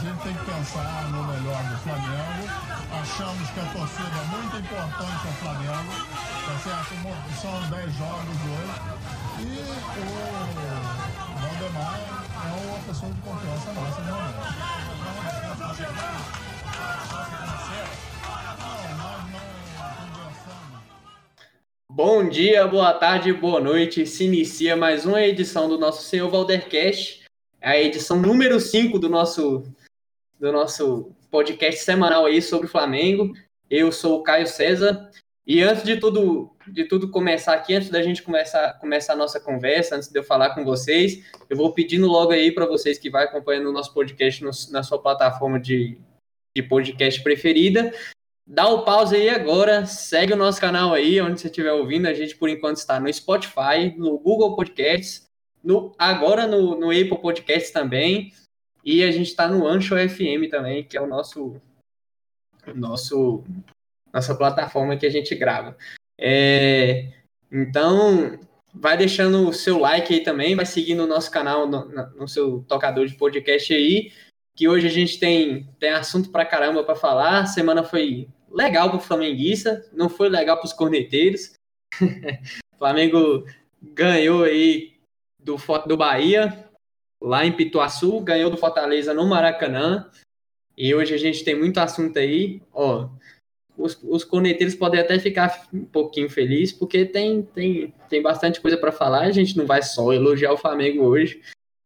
gente tem que pensar no melhor do Flamengo. Achamos que a torcida é muito importante ao Flamengo. Tá certo? São 10 jogos hoje. E o Valdemar é uma pessoa de confiança nossa, realmente. Bom dia, boa tarde, boa noite. Se inicia mais uma edição do nosso Senhor Valdercast, a edição número 5 do nosso, do nosso podcast semanal aí sobre o Flamengo. Eu sou o Caio César. E antes de tudo, de tudo começar aqui, antes da gente começar, começar a nossa conversa, antes de eu falar com vocês, eu vou pedindo logo aí para vocês que vai acompanhando o nosso podcast no, na sua plataforma de, de podcast preferida. Dá o pause aí agora, segue o nosso canal aí, onde você estiver ouvindo. A gente, por enquanto, está no Spotify, no Google Podcasts, no, agora no, no Apple Podcasts também. E a gente está no Ancho FM também, que é o nosso, nosso nossa plataforma que a gente grava. É, então, vai deixando o seu like aí também, vai seguindo o nosso canal no, no seu tocador de podcast aí, que hoje a gente tem, tem assunto pra caramba para falar. A semana foi legal pro flamenguista, não foi legal pros corneteiros. o Flamengo ganhou aí do, do Bahia, lá em Pituaçu, ganhou do Fortaleza no Maracanã. E hoje a gente tem muito assunto aí. Ó, os, os corneteiros podem até ficar um pouquinho felizes, porque tem, tem, tem bastante coisa para falar. A gente não vai só elogiar o Flamengo hoje.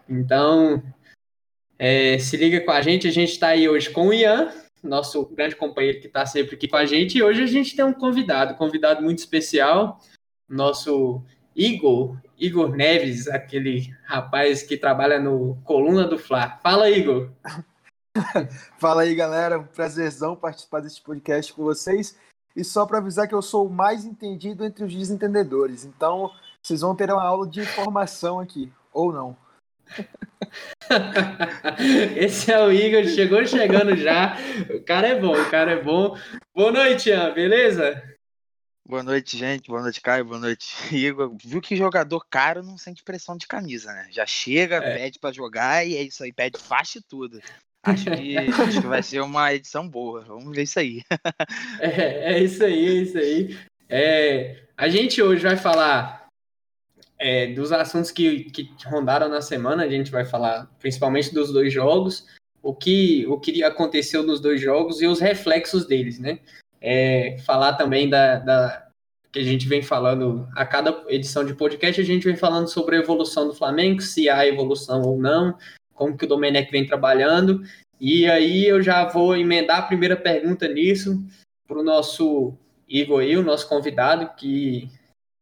Então, é, se liga com a gente. A gente está aí hoje com o Ian, nosso grande companheiro que está sempre aqui com a gente. E hoje a gente tem um convidado, convidado muito especial, nosso Igor, Igor Neves, aquele rapaz que trabalha no Coluna do Fla. Fala, Igor. Fala aí, galera. Um prazerzão participar desse podcast com vocês. E só para avisar que eu sou o mais entendido entre os desentendedores. Então, vocês vão ter uma aula de informação aqui, ou não. Esse é o Igor, chegou chegando já. O cara é bom, o cara é bom. Boa noite, Ian, beleza? Boa noite, gente. Boa noite, Caio. Boa noite, Igor. Viu que jogador caro não sente pressão de camisa, né? Já chega, é. pede para jogar e é isso aí, pede faixa e tudo. Acho que, acho que vai ser uma edição boa. Vamos ver isso aí. é, é isso aí, é isso aí. É, a gente hoje vai falar é, dos assuntos que, que rondaram na semana. A gente vai falar principalmente dos dois jogos, o que, o que aconteceu nos dois jogos e os reflexos deles, né? É, falar também da, da que a gente vem falando a cada edição de podcast, a gente vem falando sobre a evolução do Flamengo, se há evolução ou não, como que o Domenech vem trabalhando. E aí eu já vou emendar a primeira pergunta nisso para o nosso Igor aí, o nosso convidado, que,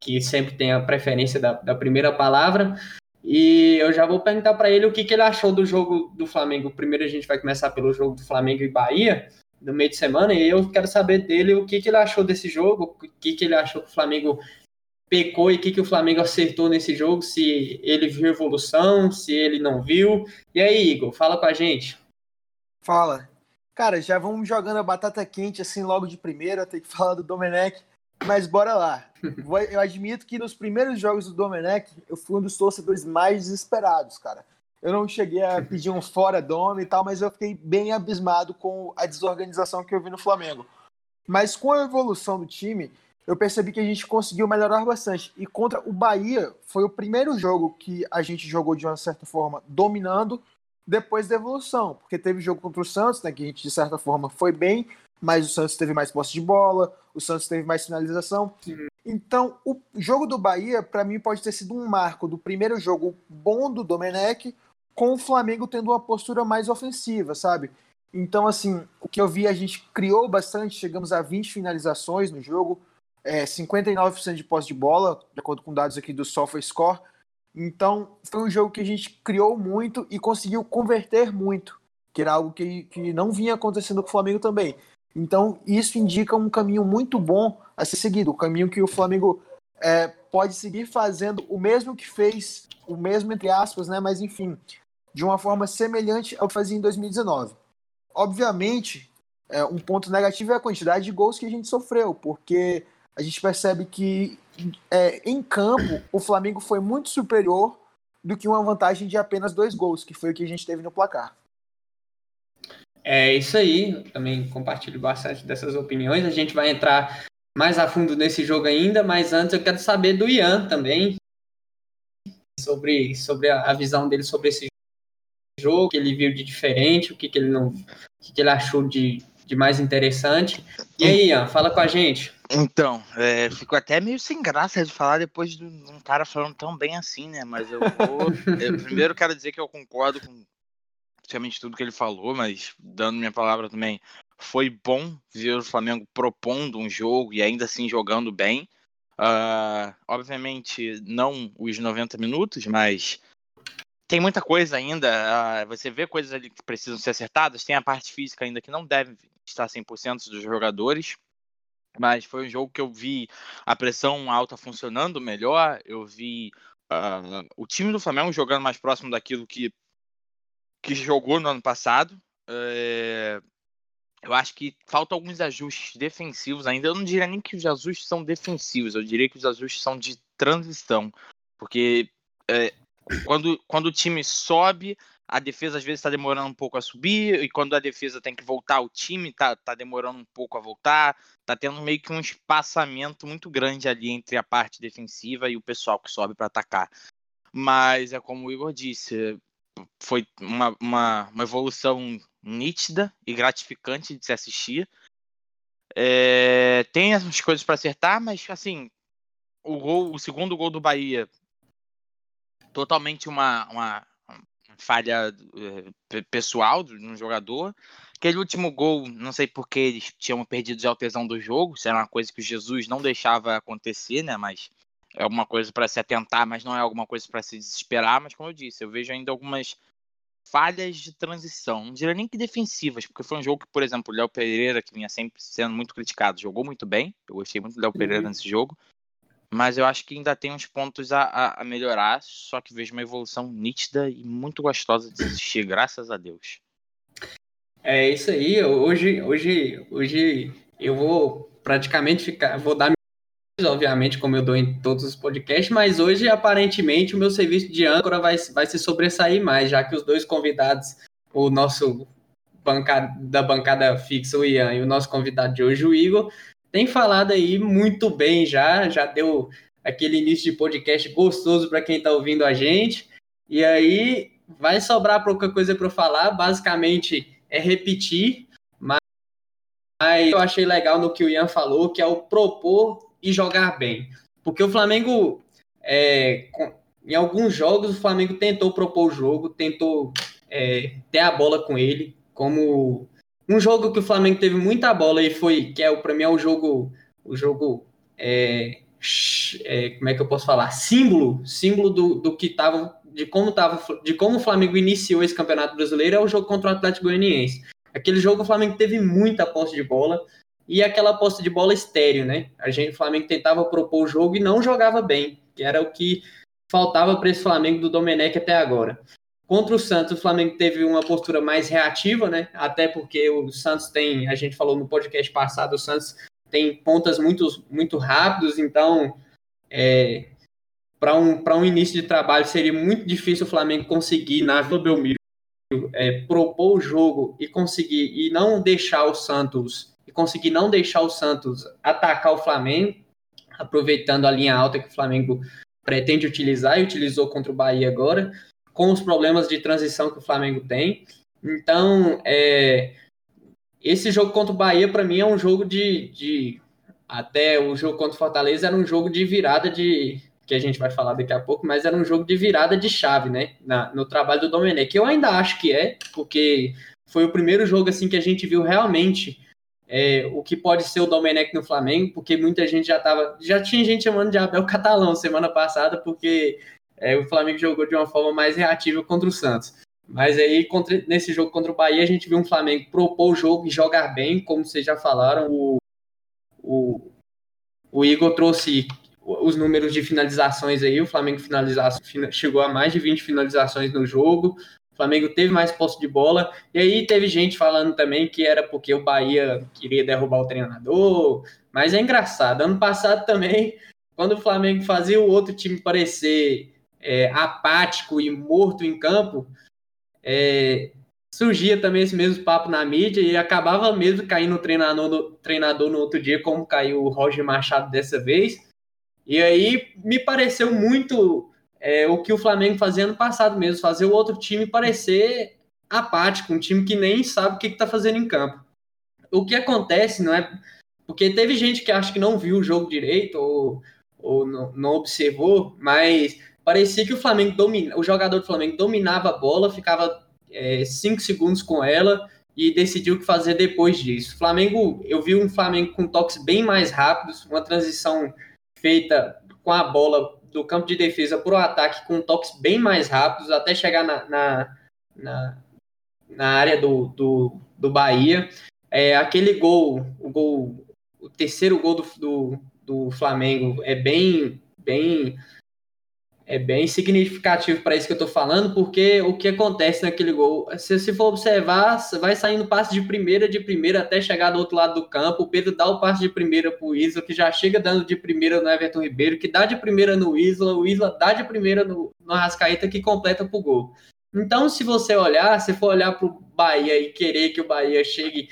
que sempre tem a preferência da, da primeira palavra. E eu já vou perguntar para ele o que, que ele achou do jogo do Flamengo. Primeiro a gente vai começar pelo jogo do Flamengo e Bahia, no meio de semana, e eu quero saber dele o que, que ele achou desse jogo, o que, que ele achou que o Flamengo pecou e o que, que o Flamengo acertou nesse jogo, se ele viu evolução, se ele não viu. E aí, Igor, fala com a gente. Fala. Cara, já vamos jogando a batata quente assim logo de primeira, tem que falar do Domenech, mas bora lá. Eu admito que nos primeiros jogos do Domenech, eu fui um dos torcedores mais desesperados, cara. Eu não cheguei a pedir um fora Dome e tal, mas eu fiquei bem abismado com a desorganização que eu vi no Flamengo. Mas com a evolução do time, eu percebi que a gente conseguiu melhorar bastante. E contra o Bahia, foi o primeiro jogo que a gente jogou de uma certa forma dominando depois da evolução. Porque teve jogo contra o Santos, né, que a gente de certa forma foi bem, mas o Santos teve mais posse de bola, o Santos teve mais finalização. Sim. Então, o jogo do Bahia, para mim, pode ter sido um marco do primeiro jogo bom do Domenech, com o Flamengo tendo uma postura mais ofensiva, sabe? Então, assim, o que eu vi, a gente criou bastante, chegamos a 20 finalizações no jogo, é, 59% de posse de bola, de acordo com dados aqui do SofaScore. Então, foi um jogo que a gente criou muito e conseguiu converter muito, que era algo que, que não vinha acontecendo com o Flamengo também. Então, isso indica um caminho muito bom a ser seguido, o um caminho que o Flamengo é, pode seguir fazendo o mesmo que fez, o mesmo entre aspas, né? Mas enfim, de uma forma semelhante ao que fazia em 2019. Obviamente, é, um ponto negativo é a quantidade de gols que a gente sofreu, porque a gente percebe que é, em campo o Flamengo foi muito superior do que uma vantagem de apenas dois gols, que foi o que a gente teve no placar. É isso aí, também compartilho bastante dessas opiniões. A gente vai entrar mais a fundo nesse jogo ainda, mas antes eu quero saber do Ian também, sobre, sobre a visão dele sobre esse jogo, o que ele viu de diferente, o que, que ele não. O que, ele achou de, de mais interessante. E aí, Ian, fala com a gente. Então, é, fico até meio sem graça de falar depois de um cara falando tão bem assim, né? Mas eu vou. eu primeiro quero dizer que eu concordo com praticamente tudo que ele falou, mas dando minha palavra também, foi bom ver o Flamengo propondo um jogo e ainda assim jogando bem. Uh, obviamente, não os 90 minutos, mas tem muita coisa ainda. Uh, você vê coisas ali que precisam ser acertadas. Tem a parte física ainda que não deve estar 100% dos jogadores. Mas foi um jogo que eu vi a pressão alta funcionando melhor. Eu vi uh, o time do Flamengo jogando mais próximo daquilo que que jogou no ano passado. É... Eu acho que falta alguns ajustes defensivos ainda. Eu não diria nem que os ajustes são defensivos, eu diria que os ajustes são de transição. Porque é, quando, quando o time sobe, a defesa às vezes está demorando um pouco a subir, e quando a defesa tem que voltar, o time está tá demorando um pouco a voltar. Tá tendo meio que um espaçamento muito grande ali entre a parte defensiva e o pessoal que sobe para atacar. Mas é como o Igor disse, foi uma, uma, uma evolução nítida e gratificante de se assistir. É, tem as coisas para acertar, mas assim, o gol, o segundo gol do Bahia, totalmente uma, uma falha é, pessoal de um jogador. Aquele último gol, não sei porque eles tinham perdido já o tesão do jogo, isso era uma coisa que o Jesus não deixava acontecer, né? Mas é alguma coisa para se atentar, mas não é alguma coisa para se desesperar. Mas, como eu disse, eu vejo ainda algumas falhas de transição. Não diria nem que defensivas, porque foi um jogo que, por exemplo, o Léo Pereira, que vinha sempre sendo muito criticado, jogou muito bem. Eu gostei muito do Léo Pereira uhum. nesse jogo. Mas eu acho que ainda tem uns pontos a, a, a, melhorar, só que vejo uma evolução nítida e muito gostosa de assistir, graças a Deus. É isso aí. Hoje, hoje, hoje eu vou praticamente ficar, vou dar obviamente, como eu dou em todos os podcasts, mas hoje, aparentemente, o meu serviço de âncora vai, vai se sobressair mais, já que os dois convidados, o nosso bancada, da bancada fixa, o Ian, e o nosso convidado de hoje, o Igor, tem falado aí muito bem já, já deu aquele início de podcast gostoso para quem está ouvindo a gente, e aí vai sobrar pouca coisa para falar, basicamente é repetir, mas eu achei legal no que o Ian falou, que é o propor e jogar bem. Porque o Flamengo, é, em alguns jogos, o Flamengo tentou propor o jogo, tentou é, ter a bola com ele, como um jogo que o Flamengo teve muita bola e foi, que é para mim é o jogo, o jogo é, é, como é que eu posso falar, símbolo, símbolo do, do que estava, de como tava, de como o Flamengo iniciou esse Campeonato Brasileiro é o jogo contra o Atlético Goianiense. Aquele jogo o Flamengo teve muita posse de bola, e aquela posse de bola estéreo, né? A gente, o Flamengo tentava propor o jogo e não jogava bem, que era o que faltava para esse Flamengo do Domenech até agora. Contra o Santos, o Flamengo teve uma postura mais reativa, né? Até porque o Santos tem, a gente falou no podcast passado, o Santos tem pontas muito, muito rápidos, então é, para um, um início de trabalho seria muito difícil o Flamengo conseguir na Vila Belmiro é, propor o jogo e conseguir e não deixar o Santos e conseguir não deixar o Santos atacar o Flamengo, aproveitando a linha alta que o Flamengo pretende utilizar e utilizou contra o Bahia agora, com os problemas de transição que o Flamengo tem. Então, é, esse jogo contra o Bahia, para mim, é um jogo de, de, Até o jogo contra o Fortaleza era um jogo de virada de. Que a gente vai falar daqui a pouco, mas era um jogo de virada de chave, né? Na, no trabalho do Domenech. Eu ainda acho que é, porque foi o primeiro jogo assim que a gente viu realmente é, o que pode ser o Domenech no Flamengo, porque muita gente já tava. Já tinha gente chamando de Abel Catalão semana passada, porque é, o Flamengo jogou de uma forma mais reativa contra o Santos. Mas aí, contra, nesse jogo contra o Bahia, a gente viu um Flamengo propor o jogo e jogar bem, como vocês já falaram. O, o, o Igor trouxe os números de finalizações aí. O Flamengo chegou a mais de 20 finalizações no jogo. O Flamengo teve mais posse de bola. E aí teve gente falando também que era porque o Bahia queria derrubar o treinador. Mas é engraçado. Ano passado também, quando o Flamengo fazia o outro time parecer é, apático e morto em campo, é, surgia também esse mesmo papo na mídia e acabava mesmo caindo o treinador no, treinador no outro dia, como caiu o Roger Machado dessa vez. E aí me pareceu muito é, o que o Flamengo fazia no passado mesmo, fazer o outro time parecer apático, um time que nem sabe o que está fazendo em campo. O que acontece, não é? Porque teve gente que acha que não viu o jogo direito ou, ou não, não observou, mas parecia que o Flamengo domina, o jogador do Flamengo dominava a bola, ficava é, cinco segundos com ela e decidiu o que fazer depois disso. Flamengo, eu vi um Flamengo com toques bem mais rápidos, uma transição feita com a bola do campo de defesa para o ataque com toques bem mais rápidos, até chegar na, na, na, na área do, do, do Bahia. É, aquele gol, o gol, o terceiro gol do, do, do Flamengo é bem, bem é bem significativo para isso que eu estou falando, porque o que acontece naquele gol, se você for observar, vai saindo passe de primeira, de primeira até chegar do outro lado do campo. O Pedro dá o passe de primeira para o Isla, que já chega dando de primeira no Everton Ribeiro, que dá de primeira no Isla, o Isla dá de primeira no, no Arrascaeta, que completa para o gol. Então, se você olhar, se for olhar para o Bahia e querer que o Bahia chegue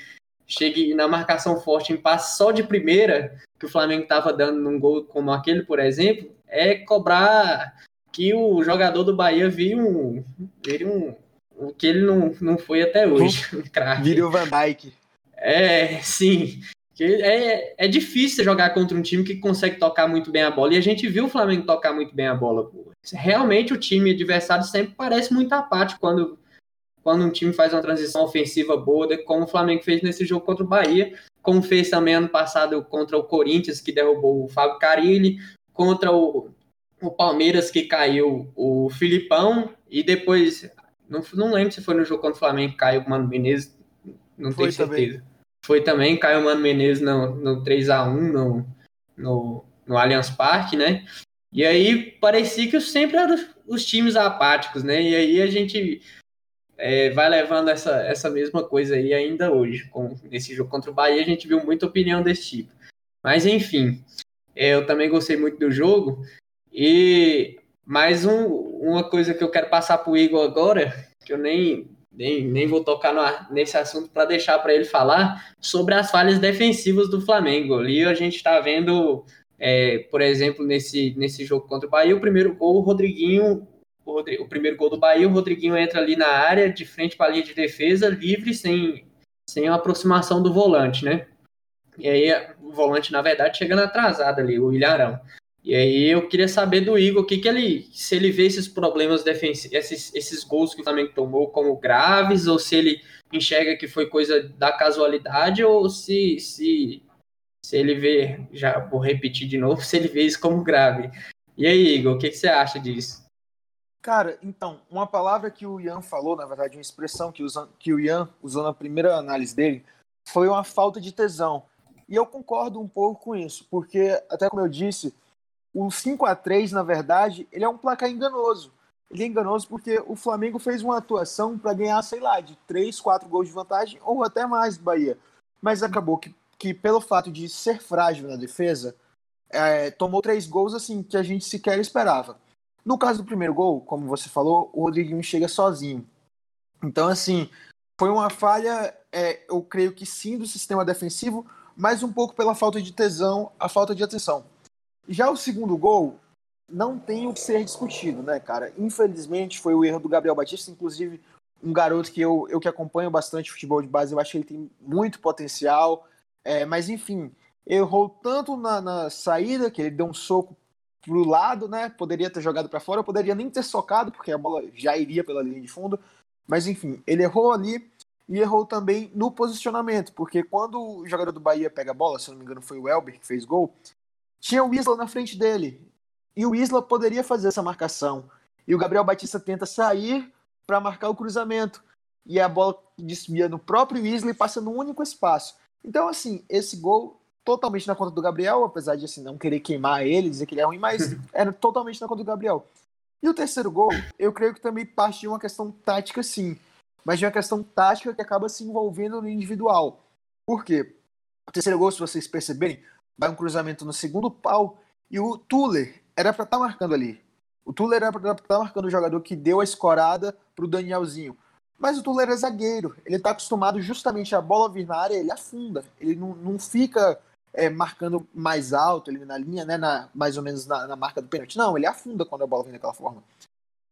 chegue na marcação forte em passe só de primeira, que o Flamengo estava dando num gol como aquele, por exemplo, é cobrar que o jogador do Bahia viu um, um, o que ele não, não foi até hoje. Vira o Van Dijk. É, sim. É, é difícil jogar contra um time que consegue tocar muito bem a bola. E a gente viu o Flamengo tocar muito bem a bola. Realmente o time adversário sempre parece muito apático quando, quando um time faz uma transição ofensiva boa, como o Flamengo fez nesse jogo contra o Bahia, como fez também ano passado contra o Corinthians, que derrubou o Fábio Carilli, contra o, o Palmeiras que caiu o Filipão e depois, não, não lembro se foi no jogo contra o Flamengo que caiu o Mano Menezes, não foi tenho certeza. Também. Foi também, caiu o Mano Menezes no, no 3x1 no, no, no Allianz Parque, né? E aí parecia que sempre eram os times apáticos, né? E aí a gente é, vai levando essa, essa mesma coisa aí ainda hoje. Com, nesse jogo contra o Bahia a gente viu muita opinião desse tipo. Mas enfim, eu também gostei muito do jogo. E mais um, uma coisa que eu quero passar para o Igor agora, que eu nem, nem, nem vou tocar no, nesse assunto para deixar para ele falar, sobre as falhas defensivas do Flamengo. Ali a gente está vendo, é, por exemplo, nesse, nesse jogo contra o Bahia, o primeiro gol, o Rodriguinho, o primeiro gol do Bahia, o Rodriguinho entra ali na área, de frente para a linha de defesa, livre, sem, sem a aproximação do volante, né? E aí o volante, na verdade, chegando atrasado ali, o Ilharão. E aí eu queria saber do Igor o que, que ele, se ele vê esses problemas defensivos, esses, esses gols que o Flamengo tomou como graves, ou se ele enxerga que foi coisa da casualidade, ou se, se, se ele vê, já vou repetir de novo, se ele vê isso como grave. E aí, Igor, o que, que você acha disso? Cara, então, uma palavra que o Ian falou, na verdade, uma expressão que, usa, que o Ian usou na primeira análise dele, foi uma falta de tesão. E eu concordo um pouco com isso, porque, até como eu disse, o 5 a 3 na verdade, ele é um placar enganoso. Ele é enganoso porque o Flamengo fez uma atuação para ganhar, sei lá, de 3, 4 gols de vantagem ou até mais do Bahia. Mas acabou que, que pelo fato de ser frágil na defesa, é, tomou três gols assim que a gente sequer esperava. No caso do primeiro gol, como você falou, o Rodriguinho chega sozinho. Então, assim, foi uma falha, é, eu creio que sim, do sistema defensivo, mas um pouco pela falta de tesão, a falta de atenção. Já o segundo gol não tem o que ser discutido, né, cara? Infelizmente foi o erro do Gabriel Batista, inclusive um garoto que eu, eu que acompanho bastante futebol de base, eu acho que ele tem muito potencial, é, mas enfim, errou tanto na, na, saída, que ele deu um soco pro lado, né? Poderia ter jogado para fora, poderia nem ter socado, porque a bola já iria pela linha de fundo, mas enfim, ele errou ali e errou também no posicionamento, porque quando o jogador do Bahia pega a bola, se não me engano foi o Elber que fez gol, tinha o Isla na frente dele. E o Isla poderia fazer essa marcação. E o Gabriel Batista tenta sair para marcar o cruzamento. E a bola desvia no próprio Isla e passa no único espaço. Então, assim, esse gol totalmente na conta do Gabriel, apesar de assim, não querer queimar ele, dizer que ele é ruim, mas era totalmente na conta do Gabriel. E o terceiro gol, eu creio que também parte de uma questão tática, sim. Mas de uma questão tática que acaba se envolvendo no individual. Por quê? O terceiro gol, se vocês perceberem, vai um cruzamento no segundo pau e o Tuller era para estar tá marcando ali. O Tuller era para estar tá marcando o jogador que deu a escorada para o Danielzinho. Mas o Tuller é zagueiro, ele está acostumado justamente a bola vir na área, ele afunda, ele não, não fica é, marcando mais alto, ele na linha, né, na, mais ou menos na, na, marca do pênalti. Não, ele afunda quando a bola vem daquela forma.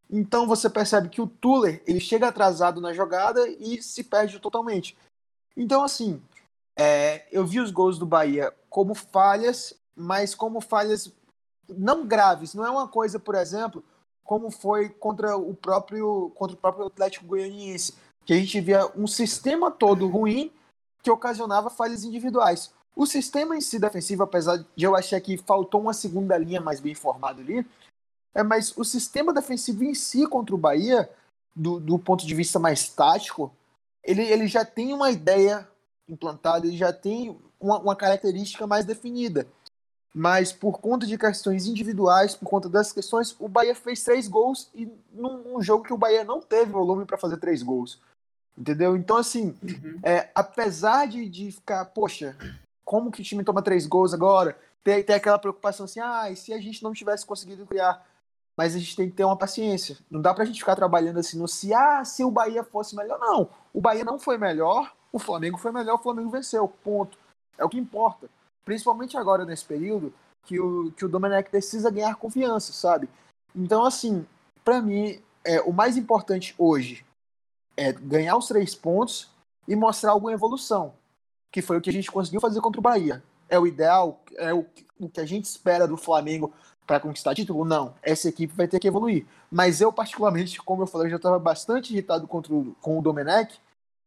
Então você percebe que o Tuller ele chega atrasado na jogada e se perde totalmente. Então assim, é, eu vi os gols do Bahia como falhas, mas como falhas não graves. Não é uma coisa, por exemplo, como foi contra o próprio contra o próprio Atlético Goianiense, que a gente via um sistema todo ruim que ocasionava falhas individuais. O sistema em si defensivo, apesar de eu achar que faltou uma segunda linha mais bem formada ali, é, mas o sistema defensivo em si contra o Bahia, do, do ponto de vista mais tático, ele, ele já tem uma ideia implantada, ele já tem uma, uma característica mais definida. Mas por conta de questões individuais, por conta das questões, o Bahia fez três gols e num, num jogo que o Bahia não teve volume para fazer três gols. Entendeu? Então, assim, uhum. é, apesar de, de ficar, poxa, como que o time toma três gols agora? Tem, tem aquela preocupação assim, ah, e se a gente não tivesse conseguido criar? Mas a gente tem que ter uma paciência. Não dá pra gente ficar trabalhando assim no se, ah, se o Bahia fosse melhor. Não, o Bahia não foi melhor, o Flamengo foi melhor, o Flamengo venceu, ponto. É o que importa. Principalmente agora nesse período que o, que o Domenech precisa ganhar confiança, sabe? Então, assim, para mim, é, o mais importante hoje é ganhar os três pontos e mostrar alguma evolução que foi o que a gente conseguiu fazer contra o Bahia. É o ideal? É o, o que a gente espera do Flamengo para conquistar título? Não. Essa equipe vai ter que evoluir. Mas eu, particularmente, como eu falei, eu já estava bastante irritado contra o, com o Domenech.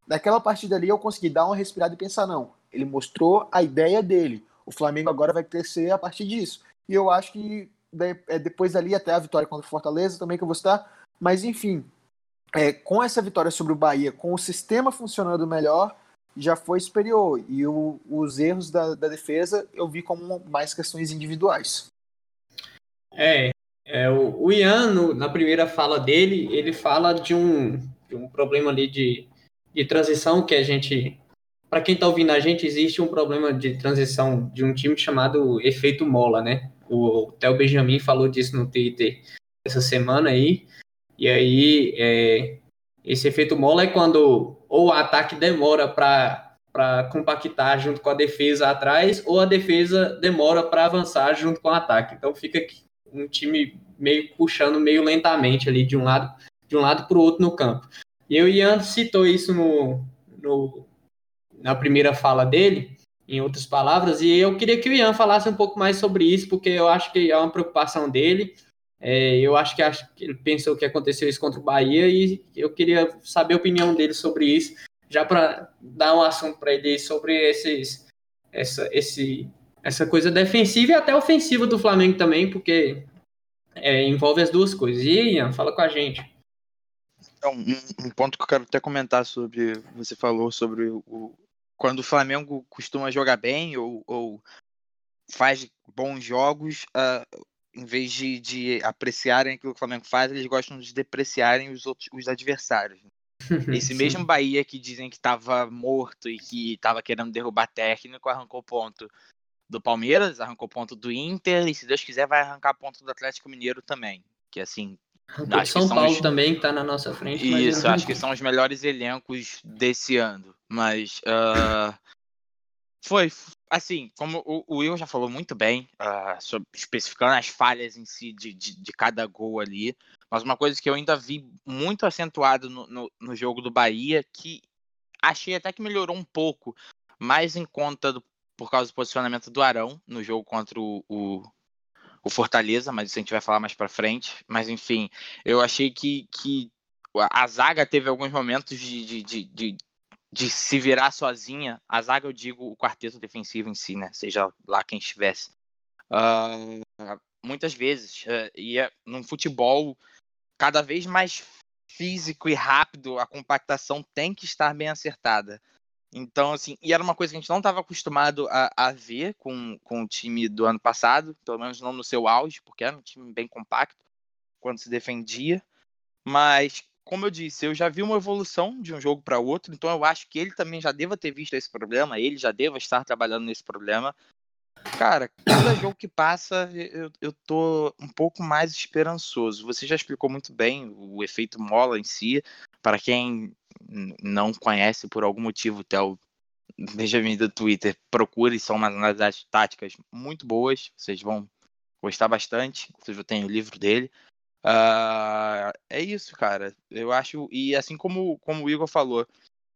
Naquela partida ali, eu consegui dar uma respirada e pensar: não, ele mostrou a ideia dele. O Flamengo agora vai crescer a partir disso. E eu acho que é depois dali, até a vitória contra o Fortaleza, também que eu vou citar. Mas, enfim, é, com essa vitória sobre o Bahia, com o sistema funcionando melhor, já foi superior. E o, os erros da, da, defesa eu vi como mais questões individuais. É, é o, o Ian, no, na primeira fala dele, ele fala de um, de um problema ali de, de transição que a gente. Para quem está ouvindo a gente, existe um problema de transição de um time chamado efeito mola, né? O Theo Benjamin falou disso no Twitter essa semana aí. E aí, é, esse efeito mola é quando ou o ataque demora para compactar junto com a defesa atrás, ou a defesa demora para avançar junto com o ataque. Então fica um time meio puxando meio lentamente ali de um lado de um lado para o outro no campo. E o Ian citou isso no, no, na primeira fala dele, em outras palavras, e eu queria que o Ian falasse um pouco mais sobre isso, porque eu acho que é uma preocupação dele. É, eu acho que, acho que ele pensou que aconteceu isso contra o Bahia e eu queria saber a opinião dele sobre isso, já para dar um assunto para ele sobre esses, essa, esse, essa coisa defensiva e até ofensiva do Flamengo também, porque é, envolve as duas coisas. E Ian, fala com a gente. Então, um, um, ponto que eu quero até comentar sobre, você falou sobre o, quando o Flamengo costuma jogar bem ou, ou faz bons jogos, uh, em vez de, de apreciarem aquilo que o Flamengo faz, eles gostam de depreciarem os outros os adversários. Esse mesmo Bahia que dizem que estava morto e que estava querendo derrubar técnico, arrancou ponto do Palmeiras, arrancou ponto do Inter e se Deus quiser vai arrancar ponto do Atlético Mineiro também. Que assim. Acho São Paulo os... também que tá na nossa frente. Isso, acho que são os melhores elencos desse ano. Mas uh... foi, assim, como o, o Will já falou muito bem, uh, sobre, especificando as falhas em si de, de, de, cada gol ali, mas uma coisa que eu ainda vi muito acentuado no, no, no, jogo do Bahia, que achei até que melhorou um pouco, mais em conta do, por causa do posicionamento do Arão no jogo contra o, o, o Fortaleza, mas isso a gente vai falar mais para frente. Mas enfim, eu achei que, que a zaga teve alguns momentos de, de, de, de se virar sozinha, a zaga eu digo o quarteto defensivo em si, né? Seja lá quem estivesse. Uh, muitas vezes. Uh, e é, num futebol cada vez mais físico e rápido, a compactação tem que estar bem acertada. Então, assim, e era uma coisa que a gente não estava acostumado a, a, ver com, com o time do ano passado, pelo menos não no seu auge, porque era um time bem compacto quando se defendia. Mas como eu disse, eu já vi uma evolução de um jogo para outro, então eu acho que ele também já deva ter visto esse problema, ele já deva estar trabalhando nesse problema. Cara, cada jogo que passa, eu, eu tô um pouco mais esperançoso. Você já explicou muito bem o efeito mola em si. Para quem não conhece por algum motivo o Theo Benjamin do Twitter, procure, são umas análises táticas muito boas. Vocês vão gostar bastante. Vocês já têm o livro dele. Uh, é isso, cara. Eu acho. E assim como, como o Igor falou,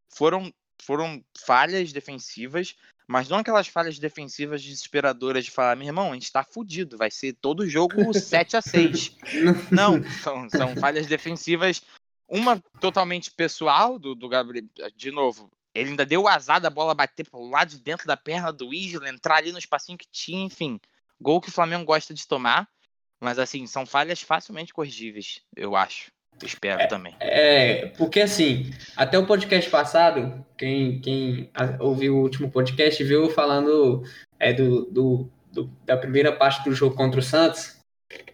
foram, foram falhas defensivas, mas não aquelas falhas defensivas desesperadoras de falar, meu irmão, a gente tá fudido, vai ser todo jogo 7 a 6 Não, são, são falhas defensivas, uma totalmente pessoal do, do Gabriel. De novo, ele ainda deu o azar da bola bater pro lado de dentro da perna do Isla, entrar ali no espacinho que tinha, enfim. Gol que o Flamengo gosta de tomar. Mas assim, são falhas facilmente corrigíveis, eu acho. espero é, também. É, porque assim, até o podcast passado, quem, quem ouviu o último podcast viu falando é, do, do, do, da primeira parte do jogo contra o Santos.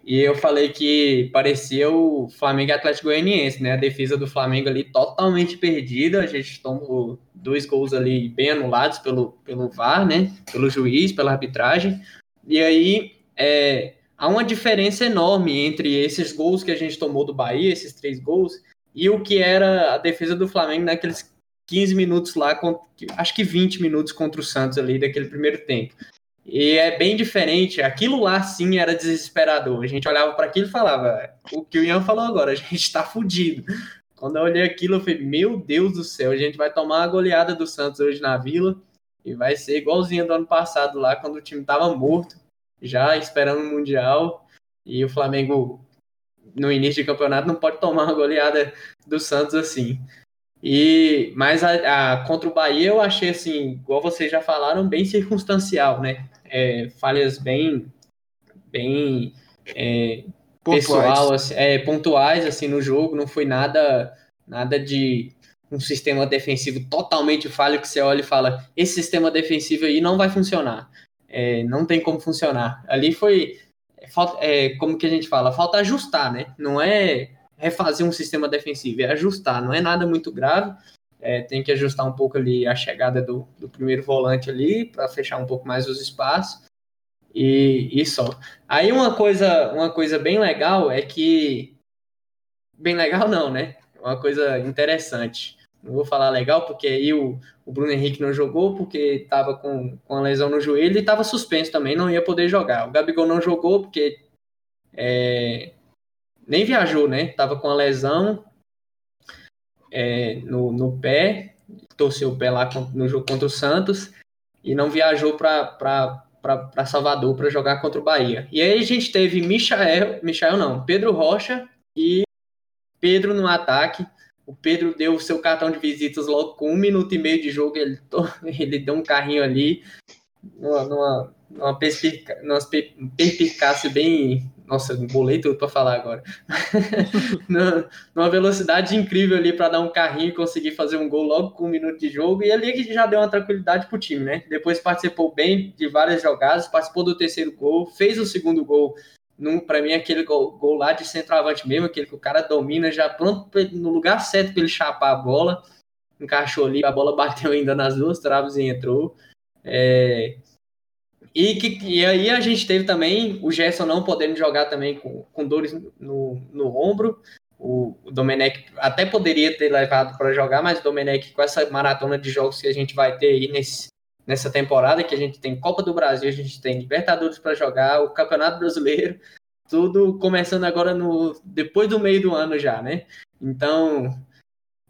E eu falei que parecia o Flamengo Atlético Goianiense, né? A defesa do Flamengo ali totalmente perdida. A gente tomou dois gols ali bem anulados pelo, pelo VAR, né? Pelo juiz, pela arbitragem. E aí, é, há uma diferença enorme entre esses gols que a gente tomou do Bahia, esses três gols, e o que era a defesa do Flamengo naqueles 15 minutos lá, acho que 20 minutos contra o Santos ali, daquele primeiro tempo. E é bem diferente. Aquilo lá sim era desesperador. A gente olhava para aquilo e falava: o que o Ian falou agora, a gente está fudido. Quando eu olhei aquilo, eu falei: meu Deus do céu, a gente vai tomar a goleada do Santos hoje na vila e vai ser igualzinho do ano passado lá, quando o time estava morto já esperando o Mundial. E o Flamengo, no início de campeonato, não pode tomar uma goleada do Santos assim. E mas a, a, contra o Bahia eu achei assim, igual vocês já falaram, bem circunstancial, né? É, falhas bem, bem é, pontuais. pessoal, assim, é, pontuais assim no jogo. Não foi nada, nada de um sistema defensivo totalmente falho que você olha e fala esse sistema defensivo aí não vai funcionar é, não tem como funcionar. Ali foi, é, como que a gente fala, falta ajustar, né? Não é refazer um sistema defensivo, é ajustar, não é nada muito grave. É, tem que ajustar um pouco ali a chegada do, do primeiro volante ali para fechar um pouco mais os espaços e, e só. Aí uma coisa, uma coisa bem legal é que bem legal não, né? Uma coisa interessante. Não vou falar legal, porque aí o, o Bruno Henrique não jogou porque estava com, com a lesão no joelho e estava suspenso também, não ia poder jogar. O Gabigol não jogou porque é, nem viajou, né? Tava com a lesão é, no, no pé, torceu o pé lá no jogo contra o Santos e não viajou para Salvador para jogar contra o Bahia. E aí a gente teve Michael, Michael não, Pedro Rocha e Pedro no ataque o Pedro deu o seu cartão de visitas logo com um minuto e meio de jogo. Ele, ele deu um carrinho ali, numa, numa, numa perspicácia bem. Nossa, bolei tudo para falar agora. numa velocidade incrível ali para dar um carrinho e conseguir fazer um gol logo com um minuto de jogo. E ali que já deu uma tranquilidade pro time, né? Depois participou bem de várias jogadas, participou do terceiro gol, fez o segundo gol para mim, aquele gol, gol, lá de centroavante mesmo, aquele que o cara domina já pronto no lugar certo para ele chapar a bola. Encaixou ali, a bola bateu ainda nas duas traves e entrou. É... E, que, e aí a gente teve também o Gerson não podendo jogar também com, com dores no, no ombro. O, o Domenech até poderia ter levado para jogar, mas o Domenech, com essa maratona de jogos que a gente vai ter aí nesse, nessa temporada, que a gente tem Copa do Brasil, a gente tem Libertadores para jogar, o Campeonato Brasileiro, tudo começando agora no depois do meio do ano já, né? Então,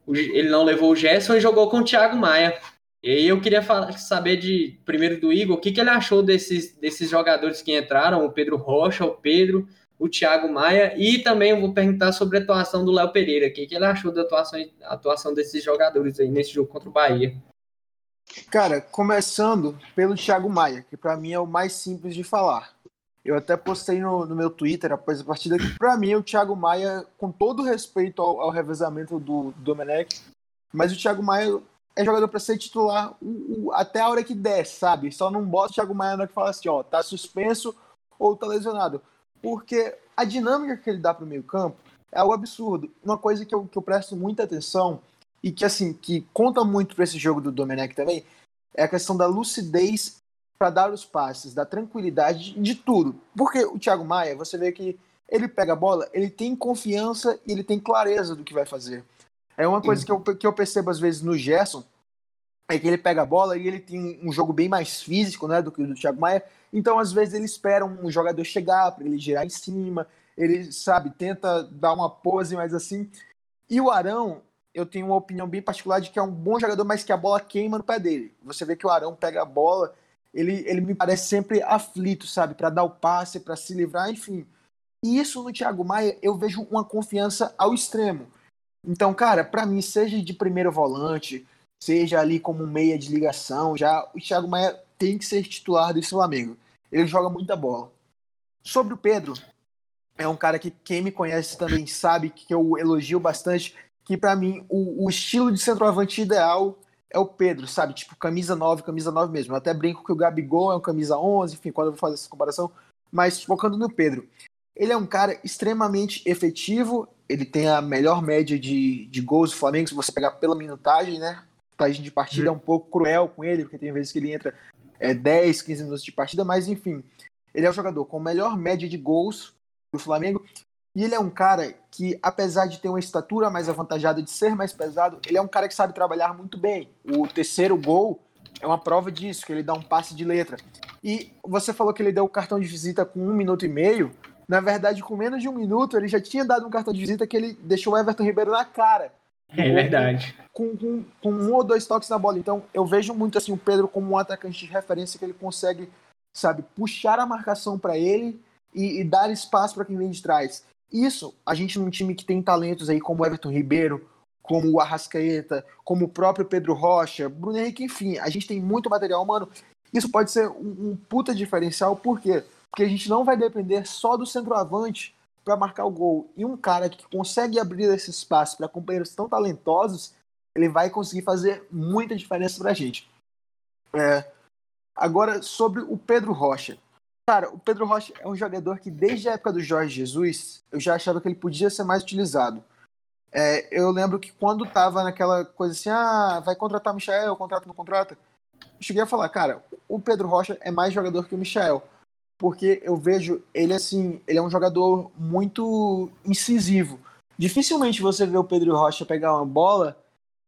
ele não levou o Gerson e jogou com o Thiago Maia. E eu queria falar, saber de primeiro do Igor, o que, que ele achou desses, desses jogadores que entraram, o Pedro Rocha, o Pedro, o Thiago Maia, e também eu vou perguntar sobre a atuação do Léo Pereira, o que, que ele achou da atuação, atuação desses jogadores aí nesse jogo contra o Bahia. Cara, começando pelo Thiago Maia, que para mim é o mais simples de falar. Eu até postei no, no meu Twitter após a partida que para mim o Thiago Maia, com todo respeito ao, ao revezamento do, do Domenech, mas o Thiago Maia é jogador para ser titular o, o, até a hora que der, sabe? Só não bota o Thiago Maia na que fala assim, ó, tá suspenso ou tá lesionado. Porque a dinâmica que ele dá pro meio campo é algo absurdo. Uma coisa que eu, que eu presto muita atenção e que assim que conta muito para esse jogo do Domenech também é a questão da lucidez para dar os passes, da tranquilidade, de tudo. Porque o Thiago Maia, você vê que ele pega a bola, ele tem confiança e ele tem clareza do que vai fazer. É uma coisa que eu, que eu percebo às vezes no Gerson, é que ele pega a bola e ele tem um jogo bem mais físico né, do que o do Thiago Maia. Então, às vezes, ele espera um jogador chegar para ele girar em cima, ele, sabe, tenta dar uma pose mais assim. E o Arão, eu tenho uma opinião bem particular de que é um bom jogador, mas que a bola queima no pé dele. Você vê que o Arão pega a bola, ele, ele me parece sempre aflito, sabe, para dar o passe, para se livrar, enfim. E isso no Thiago Maia eu vejo uma confiança ao extremo. Então, cara, para mim, seja de primeiro volante, seja ali como meia de ligação, já o Thiago Maia tem que ser titular desse Flamengo. Ele joga muita bola. Sobre o Pedro, é um cara que quem me conhece também sabe que eu elogio bastante, que para mim o, o, estilo de centroavante ideal é o Pedro, sabe? Tipo, camisa 9, camisa 9 mesmo. Eu até brinco que o Gabigol é um camisa 11, enfim, quando eu vou fazer essa comparação, mas focando no Pedro. Ele é um cara extremamente efetivo, ele tem a melhor média de, de gols do Flamengo, se você pegar pela minutagem, né? A minutagem de partida é um pouco cruel com ele, porque tem vezes que ele entra é, 10, 15 minutos de partida, mas enfim, ele é o jogador com melhor média de gols do Flamengo. E ele é um cara que, apesar de ter uma estatura mais avantajada de ser mais pesado, ele é um cara que sabe trabalhar muito bem. O terceiro gol é uma prova disso, que ele dá um passe de letra. E você falou que ele deu o cartão de visita com um minuto e meio. Na verdade, com menos de um minuto, ele já tinha dado um cartão de visita que ele deixou o Everton Ribeiro na cara. É verdade. Com, com, com, um ou dois toques na bola. Então, eu vejo muito assim o Pedro como um atacante de referência que ele consegue, sabe, puxar a marcação para ele e, e, dar espaço para quem vem de trás. Isso, a gente num time que tem talentos aí como o Everton Ribeiro, como o Arrascaeta, como o próprio Pedro Rocha, Bruno Henrique, enfim, a gente tem muito material, mano. Isso pode ser um, um puta diferencial, por quê? Porque a gente não vai depender só do centroavante para marcar o gol. E um cara que consegue abrir esse espaço para companheiros tão talentosos, ele vai conseguir fazer muita diferença para a gente. É, agora, sobre o Pedro Rocha. Cara, o Pedro Rocha é um jogador que, desde a época do Jorge Jesus, eu já achava que ele podia ser mais utilizado. É, eu lembro que quando tava naquela coisa assim, ah, vai contratar o Michel, contrato não contrata, eu cheguei a falar, cara, o Pedro Rocha é mais jogador que o Michel porque eu vejo ele assim, ele é um jogador muito incisivo. Dificilmente você vê o Pedro Rocha pegar uma bola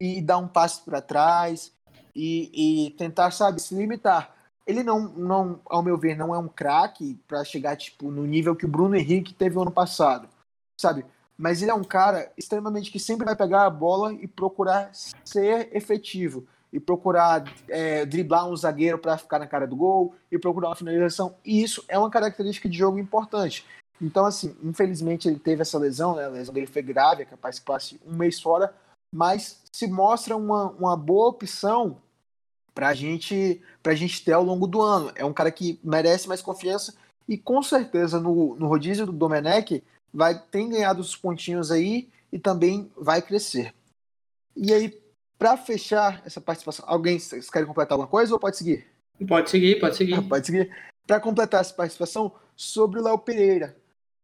e dar um passo para trás e, e, tentar, sabe, se limitar. Ele não, não, ao meu ver, não é um craque para chegar tipo no nível que o Bruno Henrique teve no ano passado, sabe? Mas ele é um cara extremamente que sempre vai pegar a bola e procurar ser efetivo e procurar é, driblar um zagueiro para ficar na cara do gol e procurar uma finalização. E isso é uma característica de jogo importante. Então, assim, infelizmente ele teve essa lesão, né? A lesão dele foi grave, é capaz que passe um mês fora, mas se mostra uma, uma boa opção para gente, a gente ter ao longo do ano. É um cara que merece mais confiança e com certeza no, no rodízio do Domenech vai ter ganhado os pontinhos aí e também vai crescer. E aí, para fechar essa participação, alguém quer completar alguma coisa ou pode seguir? Pode seguir, pode seguir. Ah, pode seguir. Para completar essa participação, sobre o Léo Pereira.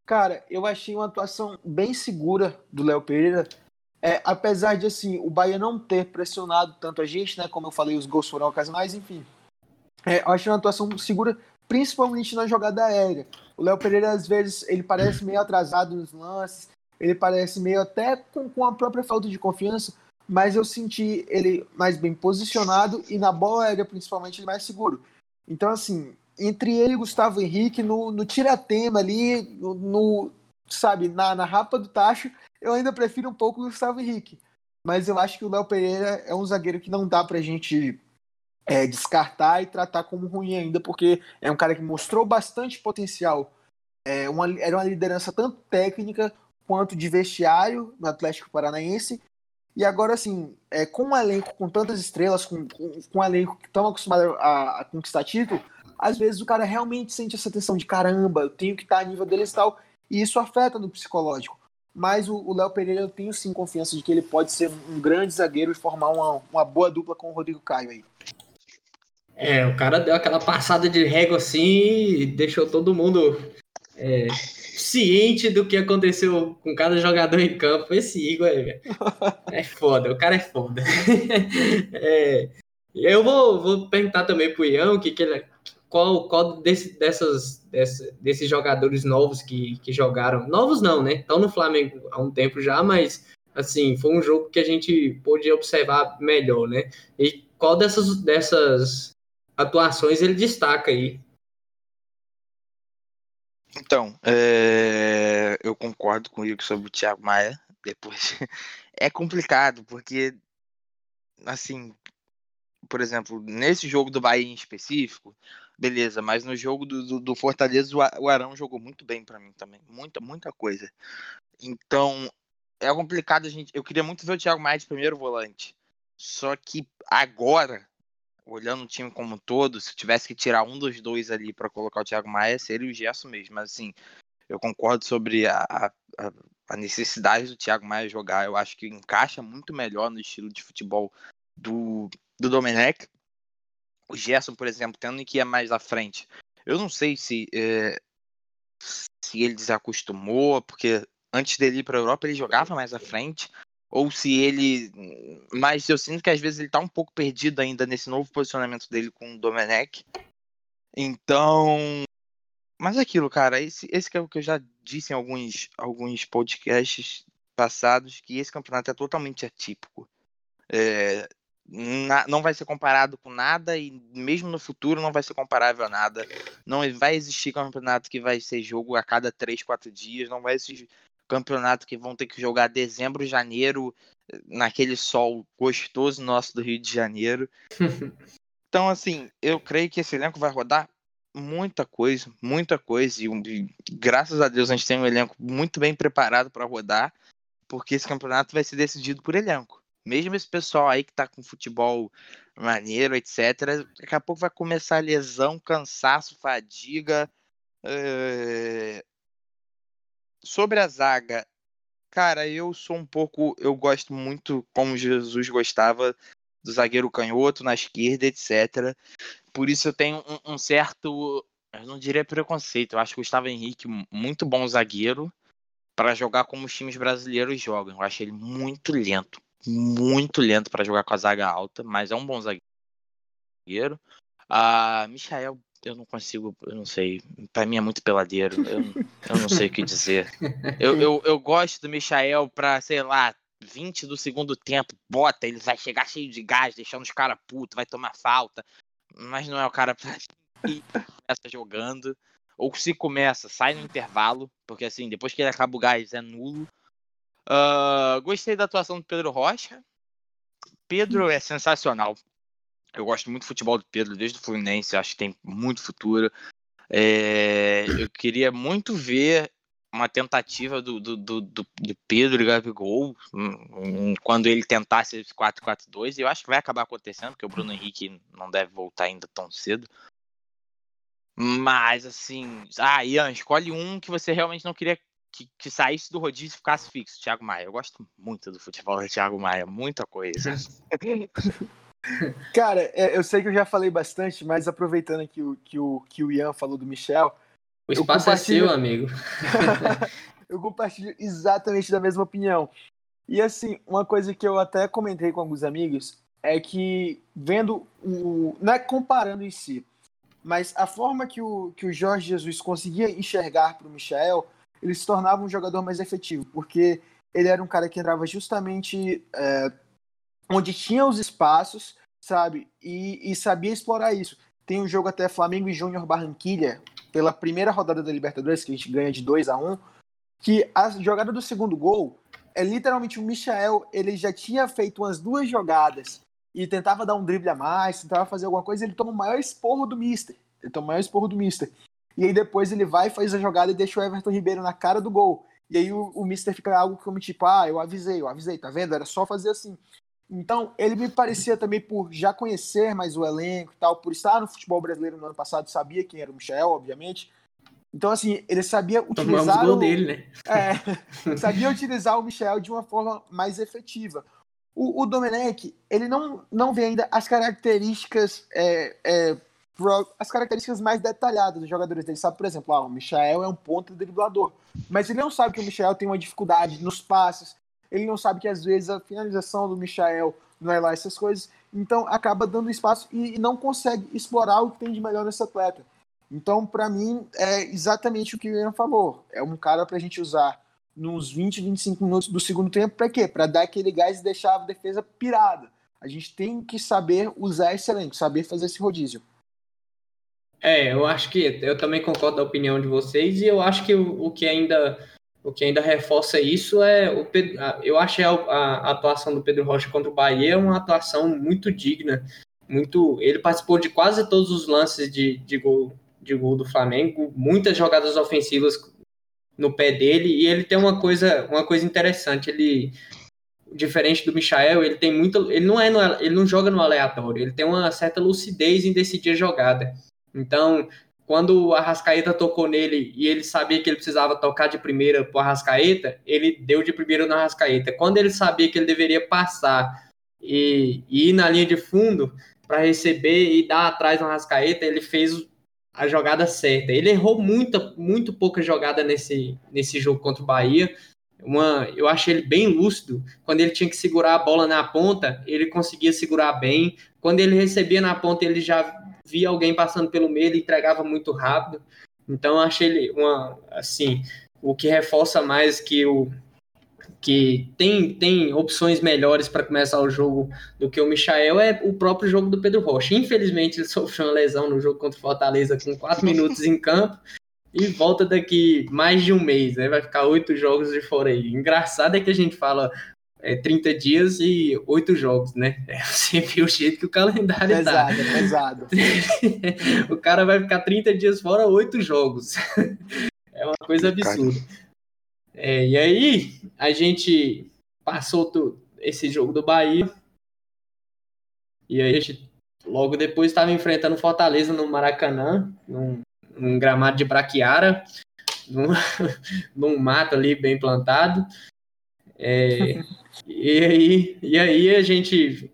Cara, eu achei uma atuação bem segura do Léo Pereira. É, apesar de assim, o Bahia não ter pressionado tanto a gente, né? Como eu falei, os gols foram ocasionais, enfim. É, eu achei uma atuação segura, principalmente na jogada aérea. O Léo Pereira, às vezes, ele parece meio atrasado nos lances, ele parece meio até com, com a própria falta de confiança, mas eu senti ele mais bem posicionado e na bola aérea, principalmente, ele mais seguro. Então, assim, entre ele e Gustavo Henrique, no, no tiratema ali, no, no, sabe, na, na rapa do tacho, eu ainda prefiro um pouco o Gustavo Henrique. Mas eu acho que o Léo Pereira é um zagueiro que não dá pra gente é, descartar e tratar como ruim ainda, porque é um cara que mostrou bastante potencial. É uma, era uma liderança tanto técnica quanto de vestiário no Atlético Paranaense e agora, assim, é, com um elenco com tantas estrelas, com, com, com um elenco que estão acostumados a, a, conquistar título, às vezes o cara realmente sente essa tensão de caramba, eu tenho que estar a nível deles e tal, e isso afeta no psicológico. Mas o Léo Pereira, eu tenho sim confiança de que ele pode ser um grande zagueiro e formar uma, uma boa dupla com o Rodrigo Caio aí. É, o cara deu aquela passada de régua assim e deixou todo mundo é, ciente do que aconteceu com cada jogador em campo. Esse Igor é, é foda, o cara é foda. é, eu vou, vou perguntar também pro Ian o que, que, ele, qual, qual desse, dessas, dessa, desses jogadores novos que, que jogaram, novos não, né? Estão no Flamengo há um tempo já, mas assim, foi um jogo que a gente pôde observar melhor, né? E qual dessas, dessas atuações ele destaca aí? Então, é... eu concordo com o Igor sobre o Thiago Maia. Depois é complicado, porque assim, por exemplo, nesse jogo do Bahia em específico, beleza, mas no jogo do, do, do Fortaleza o Arão jogou muito bem para mim também, muita, muita coisa. Então, é complicado a gente. Eu queria muito ver o Thiago Maia de primeiro volante. Só que agora, olhando o time como um todo, se eu tivesse que tirar um dos dois ali para colocar o Thiago Maia, seria o Gerson mesmo. Mas assim, eu concordo sobre a, a, a, necessidade do Thiago Maia jogar. Eu acho que encaixa muito melhor no estilo de futebol do, do Domenech. O Gerson, por exemplo, tendo que ir mais à frente. Eu não sei se, é, se ele desacostumou, porque antes dele ir para a Europa ele jogava mais à frente, ou se ele. Mas eu sinto que às vezes ele está um pouco perdido ainda nesse novo posicionamento dele com o Domenech. Então. Mas é aquilo, cara, esse, esse é o que eu já disse em alguns, alguns podcasts passados, que esse campeonato é totalmente atípico. É, na, não vai ser comparado com nada e mesmo no futuro não vai ser comparável a nada. Não vai existir campeonato que vai ser jogo a cada 3, 4 dias, não vai existir campeonato que vão ter que jogar dezembro, janeiro, naquele sol gostoso nosso do Rio de Janeiro. então, assim, eu creio que esse elenco vai rodar muita coisa, muita coisa, e, e graças a Deus a gente tem um elenco muito bem preparado para rodar, porque esse campeonato vai ser decidido por elenco mesmo esse pessoal aí que tá com futebol maneiro, etc., daqui a pouco vai começar lesão, cansaço, fadiga. É... Sobre a zaga, cara, eu sou um pouco. Eu gosto muito, como Jesus gostava, do zagueiro canhoto na esquerda, etc. Por isso eu tenho um, um certo. Eu não diria preconceito. Eu acho que o Gustavo Henrique, muito bom zagueiro, para jogar como os times brasileiros jogam. Eu acho ele muito lento, muito lento para jogar com a zaga alta, mas é um bom zagueiro. A Michael, eu não consigo, eu não sei. Para mim é muito peladeiro. Eu, eu não sei o que dizer. Eu, eu, eu gosto do Michael para, sei lá, 20 do segundo tempo, bota, ele vai chegar cheio de gás, deixando os caras putos, vai tomar falta. Mas não é o cara pra começa jogando. Ou se começa, sai no intervalo, porque assim, depois que ele acaba o gás é nulo. Uh, gostei da atuação do Pedro Rocha. Pedro é sensacional. Eu gosto muito do futebol do Pedro desde o Fluminense, acho que tem muito futuro. É, eu queria muito ver uma tentativa do, do, do, do Pedro e Gabigol quando ele tentasse esse 4-4-2. Eu acho que vai acabar acontecendo, porque o Bruno Henrique não deve voltar ainda tão cedo. Mas assim, ah, Ian, escolhe um que você realmente não queria que, que saísse do rodízio e ficasse fixo. Thiago Maia. Eu gosto muito do futebol do Thiago Maia, muita coisa. Cara, é, eu sei que eu já falei bastante, mas aproveitando que o, que o, que o Ian falou do Michel. O espaço compartilho... é seu, amigo. eu compartilho exatamente da mesma opinião. E assim, uma coisa que eu até comentei com alguns amigos é que vendo o. Não é comparando em si, mas a forma que o, que o Jorge Jesus conseguia enxergar para o Michel ele se tornava um jogador mais efetivo, porque ele era um cara que entrava justamente é, onde tinha os espaços, sabe? E, e, sabia explorar isso. Tem um jogo até Flamengo e Júnior Barranquilha, pela primeira rodada da Libertadores, que a gente ganha de 2 a 1 que a jogada do segundo gol é literalmente o Michael, ele já tinha feito umas duas jogadas e tentava dar um drible a mais, tentava fazer alguma coisa, ele toma o maior esporro do Mister. Ele toma o maior esporro do Mister. E aí depois ele vai, faz a jogada e deixa o Everton Ribeiro na cara do gol. E aí o, o Mister fica algo como tipo, ah, eu avisei, eu avisei, tá vendo? Era só fazer assim. Então, ele me parecia também por já conhecer mais o elenco e tal, por estar no futebol brasileiro no ano passado, sabia quem era o Michel, obviamente. Então, assim, ele sabia utilizar. O... dele, né? É, sabia utilizar o Michel de uma forma mais efetiva. O, o Domenech, ele não, não vê ainda as características é, é, as características mais detalhadas dos jogadores dele. Sabe, por exemplo, ah, o Michael é um ponto driblador. Mas ele não sabe que o Michael tem uma dificuldade nos passes. Ele não sabe que às vezes a finalização do Michael não é lá essas coisas. então acaba dando espaço e não consegue explorar o que tem de melhor nesse atleta. Então, para mim, é exatamente o que o Ian falou. É um cara para a gente usar nos 20, 25 minutos do segundo tempo, para quê? Para dar aquele gás e deixar a defesa pirada. A gente tem que saber usar esse elenco, saber fazer esse rodízio. É, eu acho que eu também concordo da opinião de vocês e eu acho que o, o que ainda o que ainda reforça isso é o Pedro, eu acho a, a, atuação do Pedro Rocha contra o Bahia uma atuação muito digna, muito ele participou de quase todos os lances de, de gol de gol do Flamengo, muitas jogadas ofensivas no pé dele e ele tem uma coisa uma coisa interessante, ele diferente do Michael, ele tem muito ele não é no, ele não joga no aleatório, ele tem uma certa lucidez em decidir a jogada. Então, quando o Arrascaeta tocou nele e ele sabia que ele precisava tocar de primeira para o Arrascaeta, ele deu de primeira no Arrascaeta. Quando ele sabia que ele deveria passar e, e ir na linha de fundo para receber e dar atrás no Arrascaeta, ele fez a jogada certa. Ele errou muita, muito pouca jogada nesse, nesse jogo contra o Bahia. Uma, eu achei ele bem lúcido. Quando ele tinha que segurar a bola na ponta, ele conseguia segurar bem. Quando ele recebia na ponta, ele já via alguém passando pelo meio, ele entregava muito rápido. Então achei ele uma assim, o que reforça mais que o que tem, tem opções melhores para começar o jogo do que o Michael é o próprio jogo do Pedro Rocha. Infelizmente, ele sofreu uma lesão no jogo contra o Fortaleza com quatro minutos em campo e volta daqui mais de um mês, né? Vai ficar oito jogos de fora aí. Engraçado é que a gente fala é, 30 dias e 8 jogos, né? É, você viu o jeito que o calendário pesado, tá. Pesado, pesado. o cara vai ficar 30 dias fora, 8 jogos. é uma coisa absurda. É, e aí, a gente passou esse jogo do Bahia. E aí, a gente logo depois estava enfrentando Fortaleza no Maracanã, num, num gramado de braquiara, num, num mato ali bem plantado. É, e, aí, e aí a gente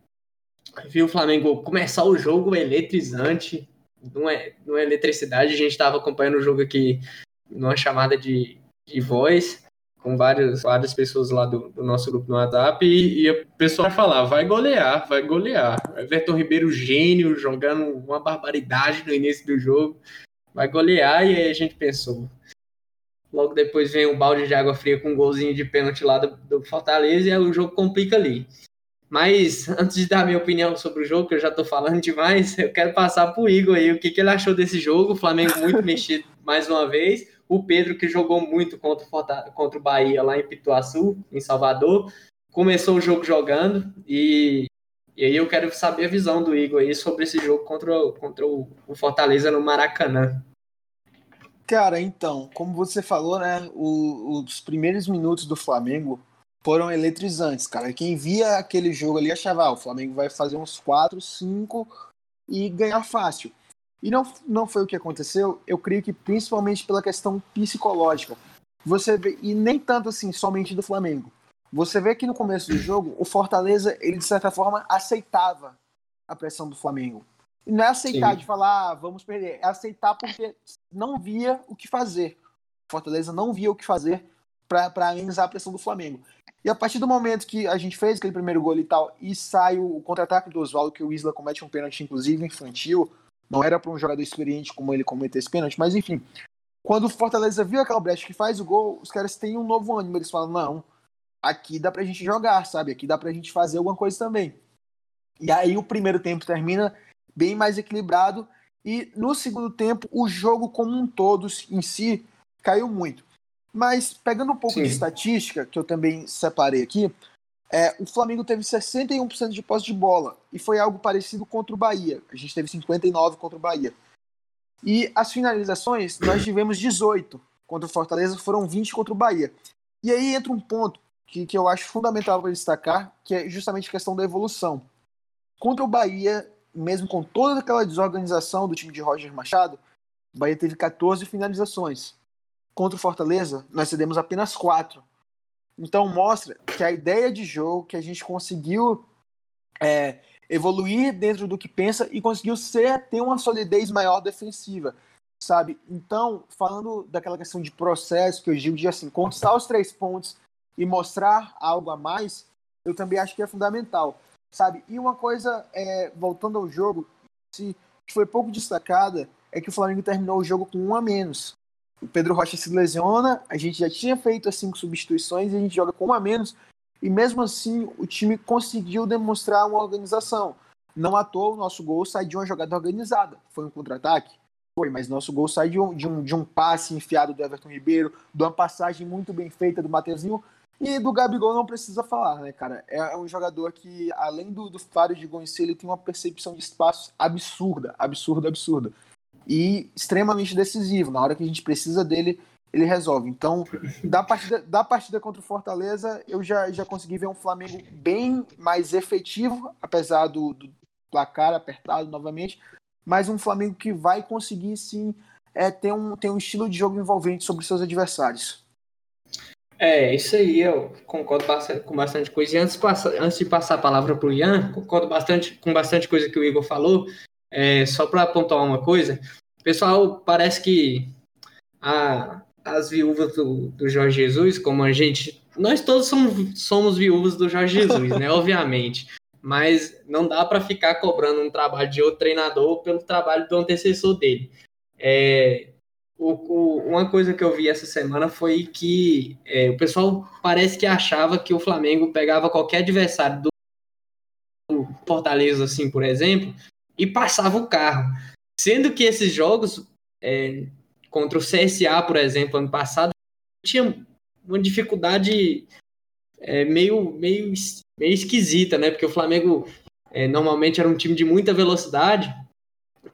viu o Flamengo começar o jogo eletrizante, não é, não é eletricidade, a gente estava acompanhando o jogo aqui numa chamada de, de voz, com várias, várias pessoas lá do, do nosso grupo no WhatsApp, e, e o pessoal falar, vai golear, vai golear. Everton Ribeiro, gênio, jogando uma barbaridade no início do jogo, vai golear, e aí a gente pensou, Logo depois vem o balde de água fria com um golzinho de pênalti lá do, do Fortaleza e o jogo complica ali. Mas antes de dar minha opinião sobre o jogo, que eu já estou falando demais, eu quero passar para o Igor aí o que, que ele achou desse jogo. O Flamengo muito mexido mais uma vez. O Pedro, que jogou muito contra o, contra o Bahia lá em Pituaçu, em Salvador, começou o jogo jogando. E, e aí eu quero saber a visão do Igor aí sobre esse jogo contra, contra o, o Fortaleza no Maracanã. Cara, então, como você falou, né, o, os primeiros minutos do Flamengo foram eletrizantes, cara. Quem via aquele jogo ali achava, ah, o Flamengo vai fazer uns 4, 5 e ganhar fácil. E não, não foi o que aconteceu, eu creio que principalmente pela questão psicológica. Você vê, e nem tanto assim, somente do Flamengo. Você vê que no começo do jogo, o Fortaleza, ele de certa forma aceitava a pressão do Flamengo. E não é aceitar Sim. de falar, ah, vamos perder. É aceitar porque não via o que fazer. Fortaleza não via o que fazer para amenizar a pressão do Flamengo. E a partir do momento que a gente fez aquele primeiro gol e tal, e sai o contra-ataque do Oswaldo, que o Isla comete um pênalti, inclusive infantil, não era para um jogador experiente como ele cometer esse pênalti, mas enfim. Quando o Fortaleza viu aquela brecha que faz o gol, os caras têm um novo ânimo. Eles falam: não, aqui dá pra gente jogar, sabe? Aqui dá pra gente fazer alguma coisa também. E aí o primeiro tempo termina bem mais equilibrado. E no segundo tempo, o jogo como um todo em si caiu muito. Mas pegando um pouco Sim. de estatística, que eu também separei aqui, é, o Flamengo teve 61% de posse de bola. E foi algo parecido contra o Bahia. A gente teve 59% contra o Bahia. E as finalizações, nós tivemos 18 contra o Fortaleza, foram 20 contra o Bahia. E aí entra um ponto que, que eu acho fundamental para destacar, que é justamente a questão da evolução. Contra o Bahia, mesmo com toda aquela desorganização do time de Roger Machado, o Bahia teve 14 finalizações. Contra o Fortaleza, nós cedemos apenas 4. Então mostra que a ideia de jogo, que a gente conseguiu é, evoluir dentro do que pensa e conseguiu ser ter uma solidez maior defensiva, sabe? Então, falando daquela questão de processo, que eu digo de assim, conquistar os três pontos e mostrar algo a mais, eu também acho que é fundamental. Sabe? E uma coisa, é, voltando ao jogo, se foi pouco destacada, é que o Flamengo terminou o jogo com um a menos. O Pedro Rocha se lesiona, a gente já tinha feito as cinco substituições e a gente joga com um a menos. E mesmo assim, o time conseguiu demonstrar uma organização. Não à toa, o nosso gol sai de uma jogada organizada. Foi um contra-ataque? Foi, mas nosso gol sai de um, de, um, de um passe enfiado do Everton Ribeiro, de uma passagem muito bem feita do Mateuzinho. E do Gabigol não precisa falar, né, cara? É um jogador que, além do, do faro de gol ele tem uma percepção de espaço absurda, absurda, absurda e extremamente decisivo. Na hora que a gente precisa dele, ele resolve. Então, da partida, da partida contra o Fortaleza, eu já, já consegui ver um Flamengo bem mais efetivo, apesar do, do placar apertado novamente, mas um Flamengo que vai conseguir sim é, ter, um, ter um estilo de jogo envolvente sobre seus adversários. É, isso aí, eu concordo com bastante coisa. E antes, antes de passar a palavra para o Ian, concordo bastante com bastante coisa que o Igor falou. É, só para apontar uma coisa, pessoal parece que a, as viúvas do, do Jorge Jesus, como a gente. Nós todos somos, somos viúvas do Jorge Jesus, né? Obviamente. Mas não dá para ficar cobrando um trabalho de outro treinador pelo trabalho do antecessor dele. É, o, o, uma coisa que eu vi essa semana foi que é, o pessoal parece que achava que o Flamengo pegava qualquer adversário do, Fortaleza, assim, por exemplo, e passava o carro. Sendo que esses jogos, é, contra o CSA, por exemplo, ano passado, tinha uma dificuldade é, meio, meio, meio esquisita, né? Porque o Flamengo é, normalmente era um time de muita velocidade,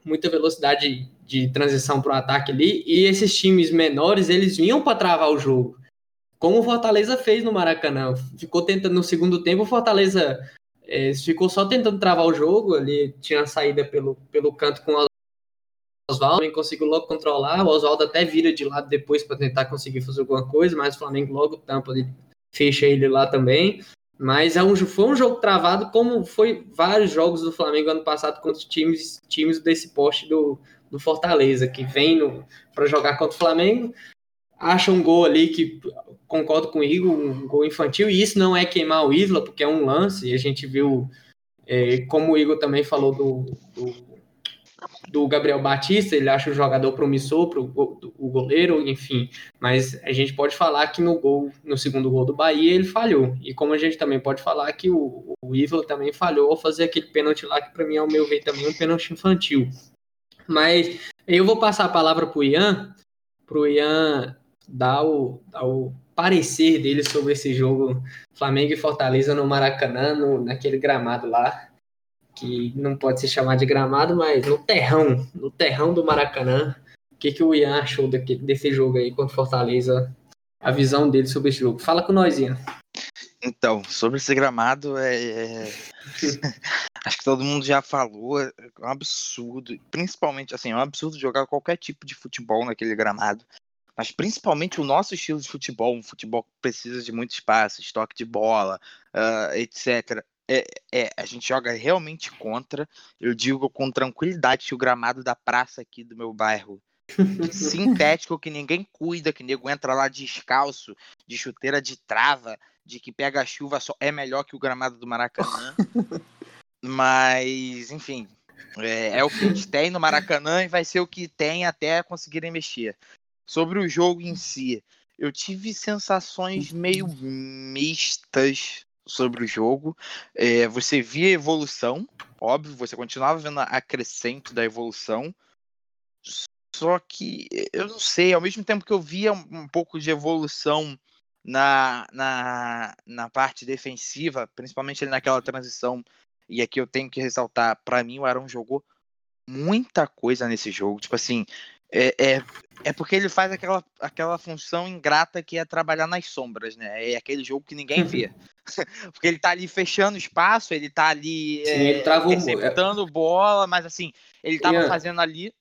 muita velocidade de transição para o ataque ali, e esses times menores, eles vinham para travar o jogo. Como o Fortaleza fez no Maracanã. Ficou tentando no segundo tempo, o Fortaleza é, ficou só tentando travar o jogo, ali tinha a saída pelo, pelo canto com o Oswaldo, conseguiu logo controlar, o Oswaldo até vira de lado depois para tentar conseguir fazer alguma coisa, mas o Flamengo logo tampa, ele fecha ele lá também. Mas é um, foi um jogo travado, como foi vários jogos do Flamengo ano passado contra times, times desse poste do, do Fortaleza, que vem para jogar contra o Flamengo, acha um gol ali que concordo com o Igor, um gol infantil, e isso não é queimar o Isla, porque é um lance, e a gente viu, é, como o Igor também falou do, do, do, Gabriel Batista, ele acha o jogador promissor para o goleiro, enfim, mas a gente pode falar que no gol, no segundo gol do Bahia, ele falhou, e como a gente também pode falar que o, o Isla também falhou ao fazer aquele pênalti lá, que para mim, ao meu ver, também é um pênalti infantil. Mas eu vou passar a palavra para o Ian, para o Ian dar o, dar o parecer dele sobre esse jogo Flamengo e Fortaleza no Maracanã, no, naquele gramado lá, que não pode se chamar de gramado, mas no terrão, no terrão do Maracanã. O que, que o Ian achou daqui, desse jogo aí contra Fortaleza? A visão dele sobre esse jogo. Fala com nós, Ian. Então, sobre esse gramado, é, é... acho que todo mundo já falou, é um absurdo, principalmente assim, é um absurdo jogar qualquer tipo de futebol naquele gramado mas principalmente o nosso estilo de futebol, um futebol que precisa de muito espaço, estoque de bola, uh, etc. É, é, a gente joga realmente contra. Eu digo com tranquilidade que o gramado da praça aqui do meu bairro, sintético, que ninguém cuida, que nego entra lá descalço, de chuteira de trava, de que pega a chuva só é melhor que o gramado do Maracanã. Mas, enfim, é, é, o que a gente tem no Maracanã e vai ser o que tem até conseguirem mexer. Sobre o jogo em si, eu tive sensações meio mistas sobre o jogo. É, você via evolução, óbvio, você continuava vendo a crescente da evolução. Só que eu não sei, ao mesmo tempo que eu via um, pouco de evolução na, na, na parte defensiva, principalmente naquela transição, e aqui eu tenho que ressaltar, para mim o Arão jogou muita coisa nesse jogo. Tipo assim, é, é, é, porque ele faz aquela, aquela função ingrata que é trabalhar nas sombras, né? É aquele jogo que ninguém vê. porque ele tá ali fechando espaço, ele tá ali Sim, é, ele receptando bola, mas assim, ele tava fazendo ali.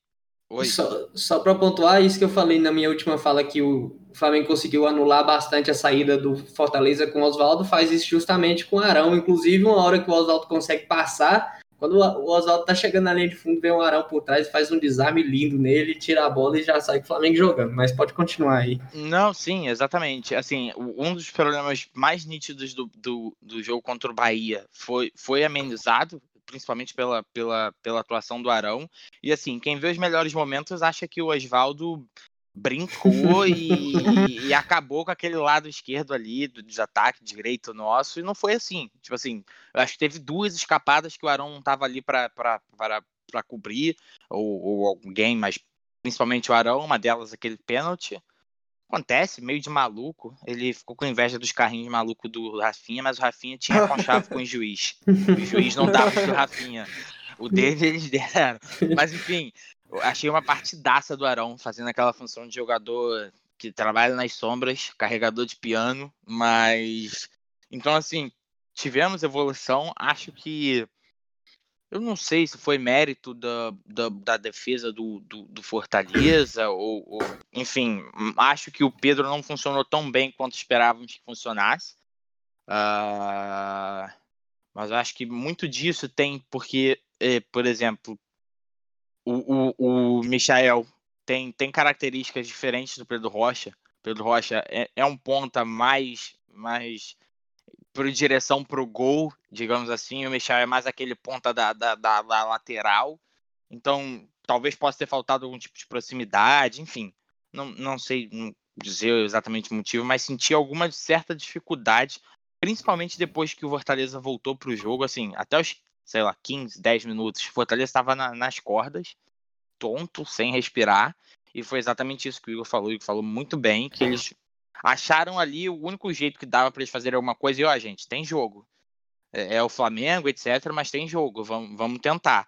Oi. Só, só para pontuar isso que eu falei na minha última fala, que o Flamengo conseguiu anular bastante a saída do Fortaleza com o Oswaldo, faz isso justamente com o Arão. Inclusive, uma hora que o Oswaldo consegue passar, Quando o Oswaldo tá chegando na linha de fundo, vem um Arão por trás, faz um desarme lindo nele, tira a bola e já sai com o Flamengo jogando. Mas pode continuar aí. Não, sim, exatamente. Assim, um dos problemas mais nítidos do, do, do jogo contra o Bahia foi, foi amenizado, principalmente pela, pela, pela atuação do Arão. E assim, quem vê os melhores momentos acha que o Oswaldo brincou e, e, acabou com aquele lado esquerdo ali do desataque direito nosso e não foi assim. Tipo assim, eu acho que teve duas escapadas que o Arão não estava ali para cobrir, ou, ou, alguém, mas principalmente o Arão, uma delas aquele pênalti. Acontece, meio de maluco. Ele ficou com inveja dos carrinhos malucos do Rafinha, mas o Rafinha tinha conchave com o juiz. O juiz não dava pro Rafinha. O dele eles deram. Mas enfim, achei uma partidaça do Arão, fazendo aquela função de jogador que trabalha nas sombras, carregador de piano, mas. Então, assim, tivemos evolução. Acho que. Eu não sei se foi mérito da, da, da defesa do, do, do Fortaleza, ou, ou, Enfim, acho que o Pedro não funcionou tão bem quanto esperávamos que funcionasse. Uh, mas eu acho que muito disso tem porque, eh, por exemplo, o, o, o Michael tem, tem características diferentes do Pedro Rocha. Pedro Rocha é, é um ponta mais, mais por direção para o gol, digamos assim. O Michel é mais aquele ponta da, da, da, da, lateral. Então, talvez possa ter faltado algum tipo de proximidade, enfim. Não, não sei dizer exatamente o motivo, mas senti alguma certa dificuldade, principalmente depois que o Fortaleza voltou para o jogo. Assim, até os sei lá, 15, 10 minutos, Fortaleza estava na, nas cordas, tonto, sem respirar, e foi exatamente isso que o Igor falou, o Igor falou muito bem, que eles acharam ali o único jeito que dava para eles fazerem alguma coisa, e ó, gente, tem jogo. É, é, o Flamengo, etc, mas tem jogo, vamos, vamos tentar.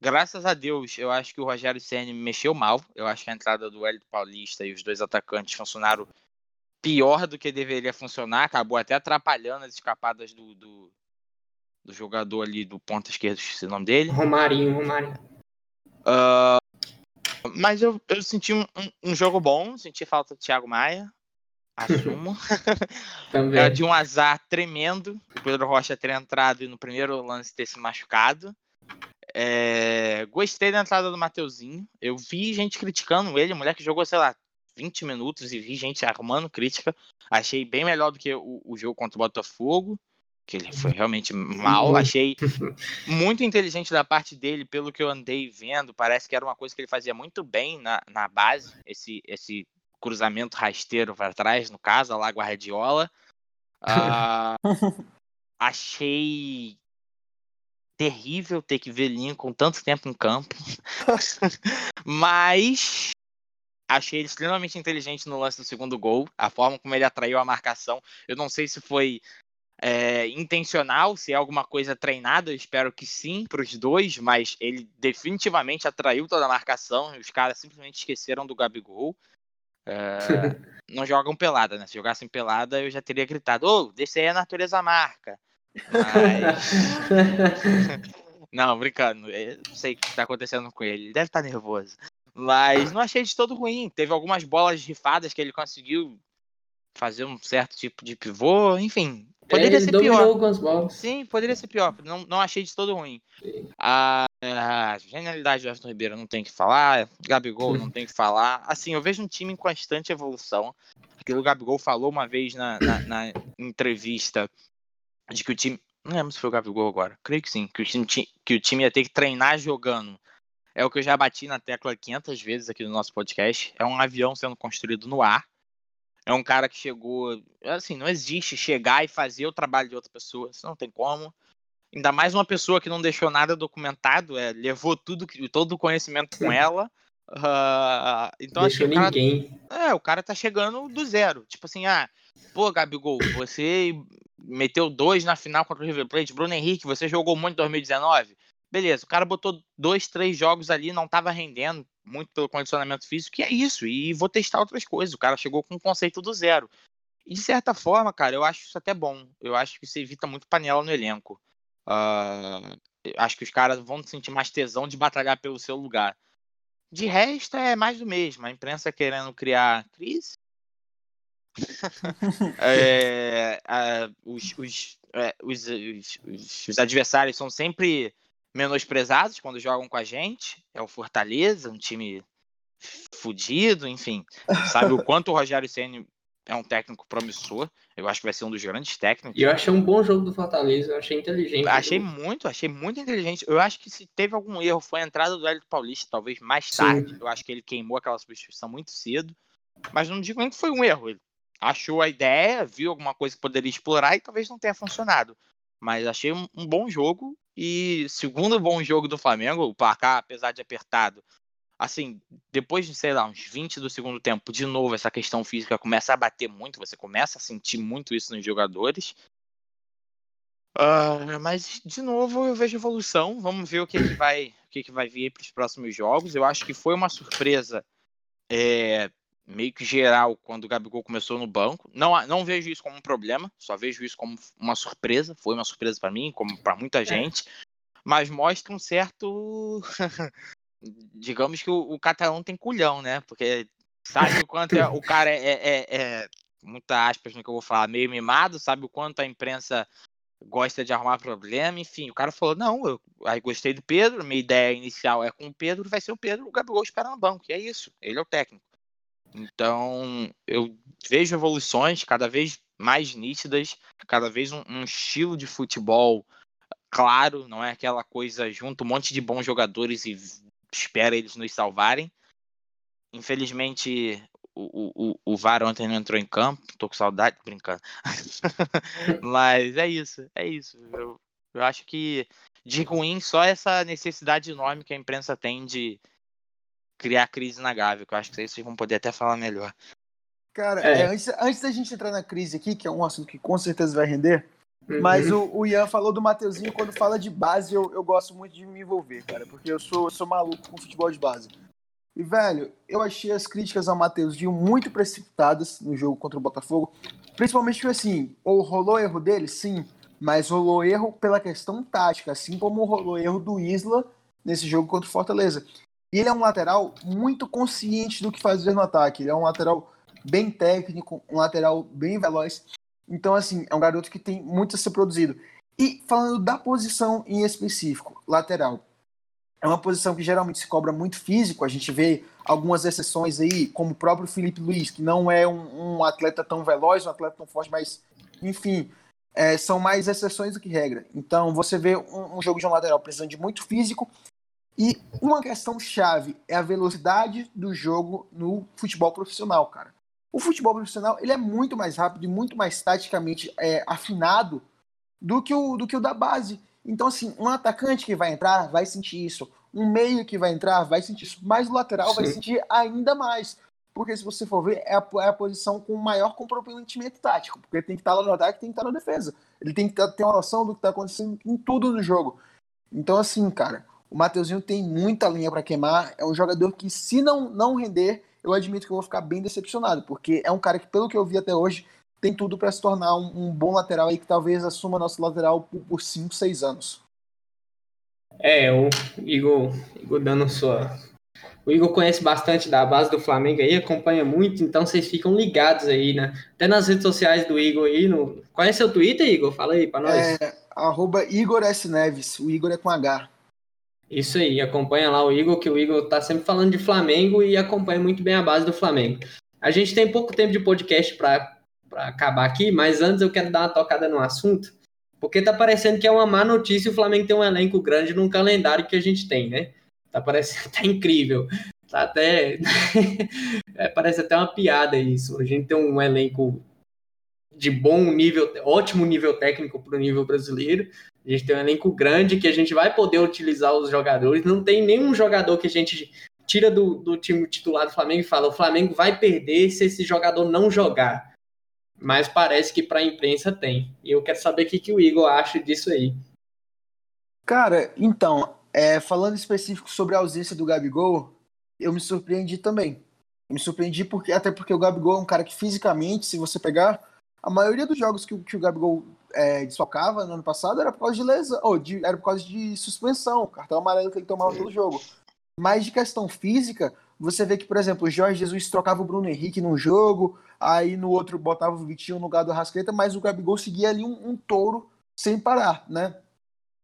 Graças a Deus, eu acho que o Rogério Senna mexeu mal. Eu acho que a entrada do Hélio Paulista e os dois atacantes funcionaram pior do que deveria funcionar. Acabou até atrapalhando as escapadas do, do, do jogador ali do ponta esquerdo, esqueci o nome dele. Romarinho, Romarinho. Uh, mas eu, eu senti um, um, jogo bom, senti falta do Thiago Maia, assumo. Também. É de um azar tremendo, o Pedro Rocha ter entrado e no primeiro lance ter se machucado. É, gostei da entrada do Mateuzinho. Eu vi gente criticando ele, o moleque jogou, sei lá, 20 minutos e vi gente arrumando crítica. Achei bem melhor do que o, o jogo contra o Botafogo que ele foi realmente mal. Uhum. Achei muito inteligente da parte dele, pelo que eu andei vendo. Parece que era uma coisa que ele fazia muito bem na, na base, esse, esse cruzamento rasteiro para trás, no caso, lá Guardiola. Uh, achei terrível ter que ver Lincoln tanto tempo em campo. Mas achei ele extremamente inteligente no lance do segundo gol. A forma como ele atraiu a marcação. Eu não sei se foi é, intencional, se é alguma coisa treinada, eu espero que sim para os dois, mas ele definitivamente atraiu toda a marcação os caras simplesmente esqueceram do Gabigol. É, não jogam pelada, né? Se jogassem pelada, eu já teria gritado: Ô, oh, desse aí é a natureza marca. Mas... não, brincando, eu não sei o que está acontecendo com ele, ele deve estar tá nervoso. Mas não achei de todo ruim. Teve algumas bolas rifadas que ele conseguiu fazer um certo tipo de pivô, enfim. Poderia é, ser pior. Sim, poderia ser pior. Não, não achei de todo ruim. A, a, genialidade do Everton Ribeiro não tem que falar. Gabigol não tem que falar. Assim, eu vejo um time em constante evolução. Aquilo o Gabigol falou uma vez na, na, na entrevista de que o time. Não lembro se foi o Gabigol agora. Creio que sim. Que o, time, que o time ia ter que treinar jogando. É o que eu já bati na tecla 500 vezes aqui no nosso podcast. É um avião sendo construído no ar é um cara que chegou. Assim, não existe chegar e fazer o trabalho de outra pessoa. Isso não tem como. Ainda mais uma pessoa que não deixou nada documentado, é, levou tudo, todo o conhecimento com ela. Uh, então Deixou acho que ninguém. Cara, é, o cara tá chegando do zero. Tipo assim, ah, pô, Gabigol, você meteu dois na final contra o River Plate. Bruno Henrique, você jogou muito em 2019. Beleza, o cara botou dois, três jogos ali, não tava rendendo muito pelo condicionamento físico, que é isso, e vou testar outras coisas. O cara chegou com um conceito do zero. E de certa forma, cara, eu acho isso até bom. Eu acho que isso evita muito panela no elenco. Uh, acho que os caras vão sentir mais tesão de batalhar pelo seu lugar. De resto, é mais do mesmo. A imprensa querendo criar crise. é, os, os, é, os, os, os, adversários são sempre menosprezados quando jogam com a gente. É o Fortaleza, um time fudido, enfim. Sabe o quanto o Rogério Ceni é um técnico promissor. Eu acho que vai ser um dos grandes técnicos. E eu achei um bom jogo do Fortaleza, eu achei inteligente. Achei muito, achei muito inteligente. Eu acho que se teve algum erro foi a entrada do Hélio Paulista, talvez mais tarde. Sim. Eu acho que ele queimou aquela substituição muito cedo. Mas não digo nem que foi um erro. Ele achou a ideia, viu alguma coisa que poderia explorar e talvez não tenha funcionado. Mas achei um, um bom jogo. E segundo bom jogo do Flamengo, o placar, apesar de apertado, assim, depois de, sei lá, uns 20 do segundo tempo, de novo, essa questão física começa a bater muito, você começa a sentir muito isso nos jogadores. Uh, mas, de novo, eu vejo evolução. Vamos ver o que, que vai o que, que vai vir para os próximos jogos. Eu acho que foi uma surpresa é, meio que geral quando o Gabigol começou no banco. Não, não vejo isso como um problema, só vejo isso como uma surpresa. Foi uma surpresa para mim, como para muita é. gente. Mas mostra um certo digamos que o, o catalão tem culhão, né? Porque sabe o quanto é, o cara é, é, é, muita aspas no que eu vou falar, meio mimado, sabe o quanto a imprensa gosta de arrumar problema, enfim, o cara falou, não, eu aí gostei do Pedro, minha ideia inicial é com o Pedro, vai ser o Pedro, o Gabigol espera no banco, e é isso, ele é o técnico. Então, eu vejo evoluções cada vez mais nítidas, cada vez um, um estilo de futebol claro, não é aquela coisa junto um monte de bons jogadores e espera eles nos salvarem. Infelizmente, o, o, o VAR ontem não entrou em campo, tô com saudade, brincando. Mas é isso, é isso. Eu, eu acho que de ruim só essa necessidade enorme que a imprensa tem de criar crise na Gávea, que eu acho que vocês vão poder até falar melhor. Cara, é. É, antes, antes da gente entrar na crise aqui, que é um assunto que com certeza vai render, mas uhum. o, o, Ian falou do Mateuzinho, quando fala de base, eu, eu gosto muito de me envolver, cara, porque eu sou, eu sou maluco com futebol de base. E, velho, eu achei as críticas ao Mateuzinho muito precipitadas no jogo contra o Botafogo. Principalmente assim, ou rolou erro dele? Sim, mas rolou erro pela questão tática, assim como rolou erro do Isla nesse jogo contra o Fortaleza. Ele é um lateral muito consciente do que fazer no ataque. Ele é um lateral bem técnico, um lateral bem veloz. Então, assim, é um garoto que tem muito a ser produzido. E falando da posição em específico, lateral. É uma posição que geralmente se cobra muito físico. A gente vê algumas exceções aí, como o próprio Felipe Luiz, que não é um, um atleta tão veloz, um atleta tão forte, mas, enfim, é, são mais exceções do que regra. Então, você vê um, um jogo de um lateral precisando de muito físico. E uma questão chave é a velocidade do jogo no futebol profissional, cara. O futebol profissional ele é muito mais rápido e muito mais taticamente é, afinado do que, o, do que o da base. Então, assim, um atacante que vai entrar vai sentir isso. Um meio que vai entrar vai sentir isso. Mas o lateral Sim. vai sentir ainda mais. Porque se você for ver, é a, é a posição com maior comprometimento tático. Porque tem que estar lá no ataque tem que estar na defesa. Ele tem que ter uma noção do que está acontecendo em tudo no jogo. Então, assim, cara, o Mateuzinho tem muita linha para queimar. É um jogador que, se não, não render, eu admito que eu vou ficar bem decepcionado, porque é um cara que, pelo que eu vi até hoje, tem tudo para se tornar um, um, bom lateral aí que talvez assuma nosso lateral por 5, 6 anos. É, o Igor, Igor dando sua. O Igor conhece bastante da base do Flamengo aí, acompanha muito, então vocês ficam ligados aí, né? Até nas redes sociais do Igor aí. No... Qual é seu Twitter, Igor? Fala aí pra nós. É, arroba Igor S. Neves. O Igor é com H. Isso aí, acompanha lá o Igor, que o Igor tá sempre falando de Flamengo e acompanha muito bem a base do Flamengo. A gente tem pouco tempo de podcast para acabar aqui, mas antes eu quero dar uma tocada no assunto, porque tá parecendo que é uma má notícia o Flamengo ter um elenco grande num calendário que a gente tem, né? Tá parecendo tá incrível. Tá até. é, parece até uma piada isso. A gente tem um elenco de bom nível, ótimo nível técnico para o nível brasileiro. A gente tem um elenco grande que a gente vai poder utilizar os jogadores. Não tem nenhum jogador que a gente tira do, do time titular do Flamengo e fala: o Flamengo vai perder se esse jogador não jogar. Mas parece que para a imprensa tem. E eu quero saber o que, que o Igor acha disso aí. Cara, então, é, falando específico sobre a ausência do Gabigol, eu me surpreendi também. Eu me surpreendi porque até porque o Gabigol é um cara que fisicamente, se você pegar a maioria dos jogos que, que o Gabigol é, desfocava no ano passado era por causa de lesão, ou de, era por causa de suspensão, cartão amarelo que ele tomava todo jogo. Mas de questão física, você vê que, por exemplo, o Jorge Jesus trocava o Bruno Henrique num jogo, aí no outro botava o Vitinho no lugar do Rascaeta, mas o Gabigol seguia ali um, um touro sem parar, né?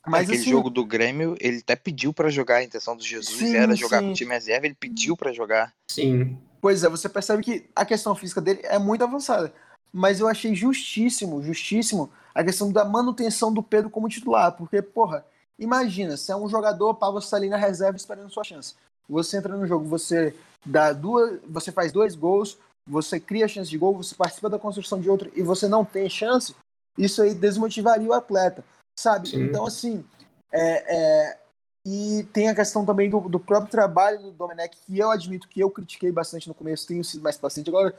Mas aquele assim, jogo do Grêmio, ele até pediu para jogar, a intenção do Jesus sim, era jogar sim. com o time reserva, ele pediu para jogar. Sim. Pois é, você percebe que a questão física dele é muito avançada. Mas eu achei justíssimo, justíssimo a questão da manutenção do Pedro como titular, porque, porra, imagina, se é um jogador para você ali na reserva esperando sua chance. Você entra no jogo, você dá duas, você faz dois gols, você cria chance de gol, você participa da construção de outro e você não tem chance, isso aí desmotivaria o atleta, sabe? Sim. Então, assim, é, é, e tem a questão também do, do, próprio trabalho do Domenech, que eu admito que eu critiquei bastante no começo, tenho sido mais paciente agora,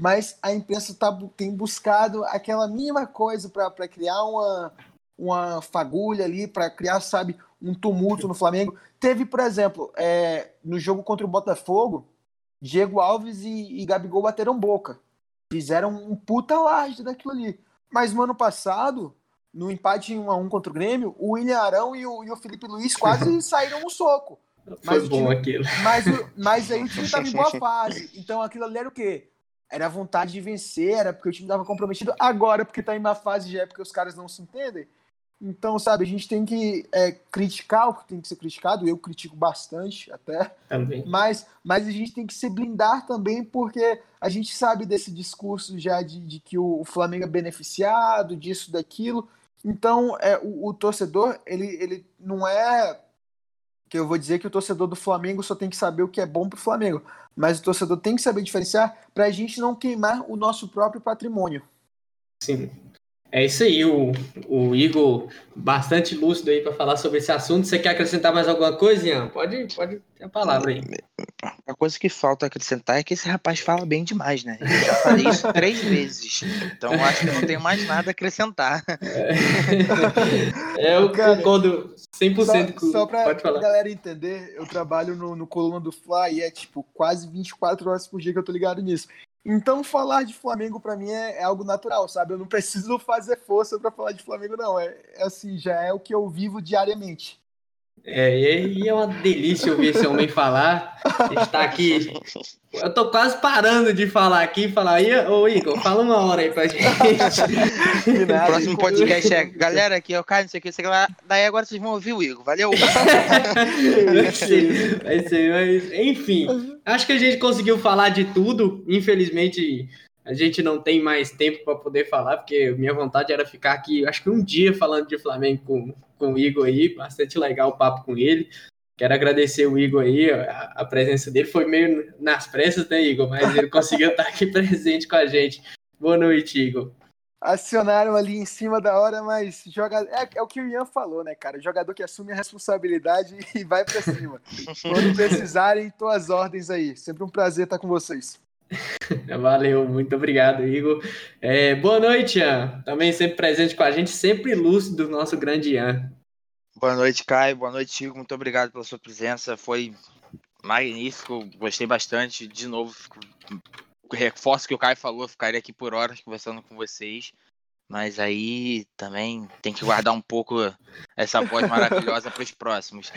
mas a imprensa tá, tem buscado aquela mínima coisa para criar uma, uma fagulha ali, para criar, sabe, um tumulto no Flamengo. Teve, por exemplo, é, no jogo contra o Botafogo, Diego Alves e, e Gabigol bateram boca. Fizeram um puta laje daquilo ali. Mas no ano passado, no empate em 1 a 1 contra o Grêmio, o William Arão e o, e o Felipe Luiz quase saíram no soco. Mas Foi bom time, aquilo. Mas, mas aí o time estava em boa fase. Então aquilo ali era o quê? Era a vontade de vencer, era porque o time estava comprometido. Agora, porque está em má fase, já é porque os caras não se entendem. Então, sabe, a gente tem que é, criticar o que tem que ser criticado, eu critico bastante até. Também. Mas, mas a gente tem que se blindar também, porque a gente sabe desse discurso já de, de que o, Flamengo é beneficiado, disso, daquilo. Então, é, o, o, torcedor, ele, ele não é. Que eu vou dizer que o torcedor do Flamengo só tem que saber o que é bom pro Flamengo. Mas o torcedor tem que saber diferenciar para a gente não queimar o nosso próprio patrimônio. Sim, é isso aí, o, o Igor bastante lúcido aí para falar sobre esse assunto. Você quer acrescentar mais alguma coisa, Ian? Pode, pode ter a palavra aí. A coisa que falta acrescentar é que esse rapaz fala bem demais, né? Eu já falei isso três vezes. Então acho que não tenho mais nada a acrescentar. É, eu Cara, concordo 100% só, com Só pra, pra galera entender, eu trabalho no, no Coluna do Fly e é tipo quase 24 horas por dia que eu tô ligado nisso. Então, falar de Flamengo para mim é, é, algo natural, sabe? Eu não preciso fazer força para falar de Flamengo, não. É, é, assim, já é o que eu vivo diariamente. É, e é uma delícia ouvir esse homem falar. Está aqui. Eu tô quase parando de falar aqui e falar, ô Igor, fala uma hora aí pra gente. o próximo podcast é, galera, aqui é o Caio, não sei o que, sei lá. Daí agora vocês vão ouvir o Igor, valeu? vai ser, vai ser, mas, enfim, acho que a gente conseguiu falar de tudo. Infelizmente, a gente não tem mais tempo para poder falar, porque minha vontade era ficar aqui, acho que um dia falando de Flamengo com, com o Igor aí, bastante legal o papo com ele. Quero agradecer o Igor aí, a, a presença dele foi meio nas pressas, né, Igor? Mas ele conseguiu estar aqui presente com a gente. Boa noite, Igor. Acionaram ali em cima da hora, mas joga... é, é o que o Ian falou, né, cara? Jogador que assume a responsabilidade e vai para cima. Quando precisarem, tô às ordens aí. Sempre um prazer estar com vocês. Valeu, muito obrigado, Igor. É, boa noite, Ian. Também sempre presente com a gente, sempre lúcido, nosso grande Ian. Boa noite, Caio. Boa noite, Igor. Muito obrigado pela sua presença. Foi magnífico, gostei bastante. De novo, reforço que o Caio falou, ficaria aqui por horas conversando com vocês. Mas aí também tem que guardar um pouco essa voz maravilhosa para os próximos.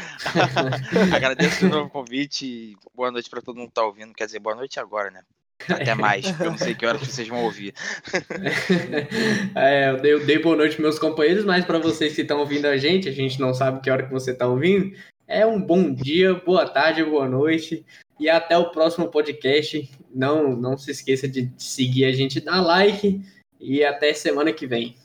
Agradeço de novo o convite e boa noite para todo mundo que está ouvindo. Quer dizer, boa noite agora, né? Até mais, eu não sei que horas vocês vão ouvir. É, eu, dei, eu dei boa noite meus companheiros, mas para vocês que estão ouvindo a gente, a gente não sabe que hora que você está ouvindo. É um bom dia, boa tarde, boa noite e até o próximo podcast. Não, não se esqueça de seguir a gente, dar like e até semana que vem.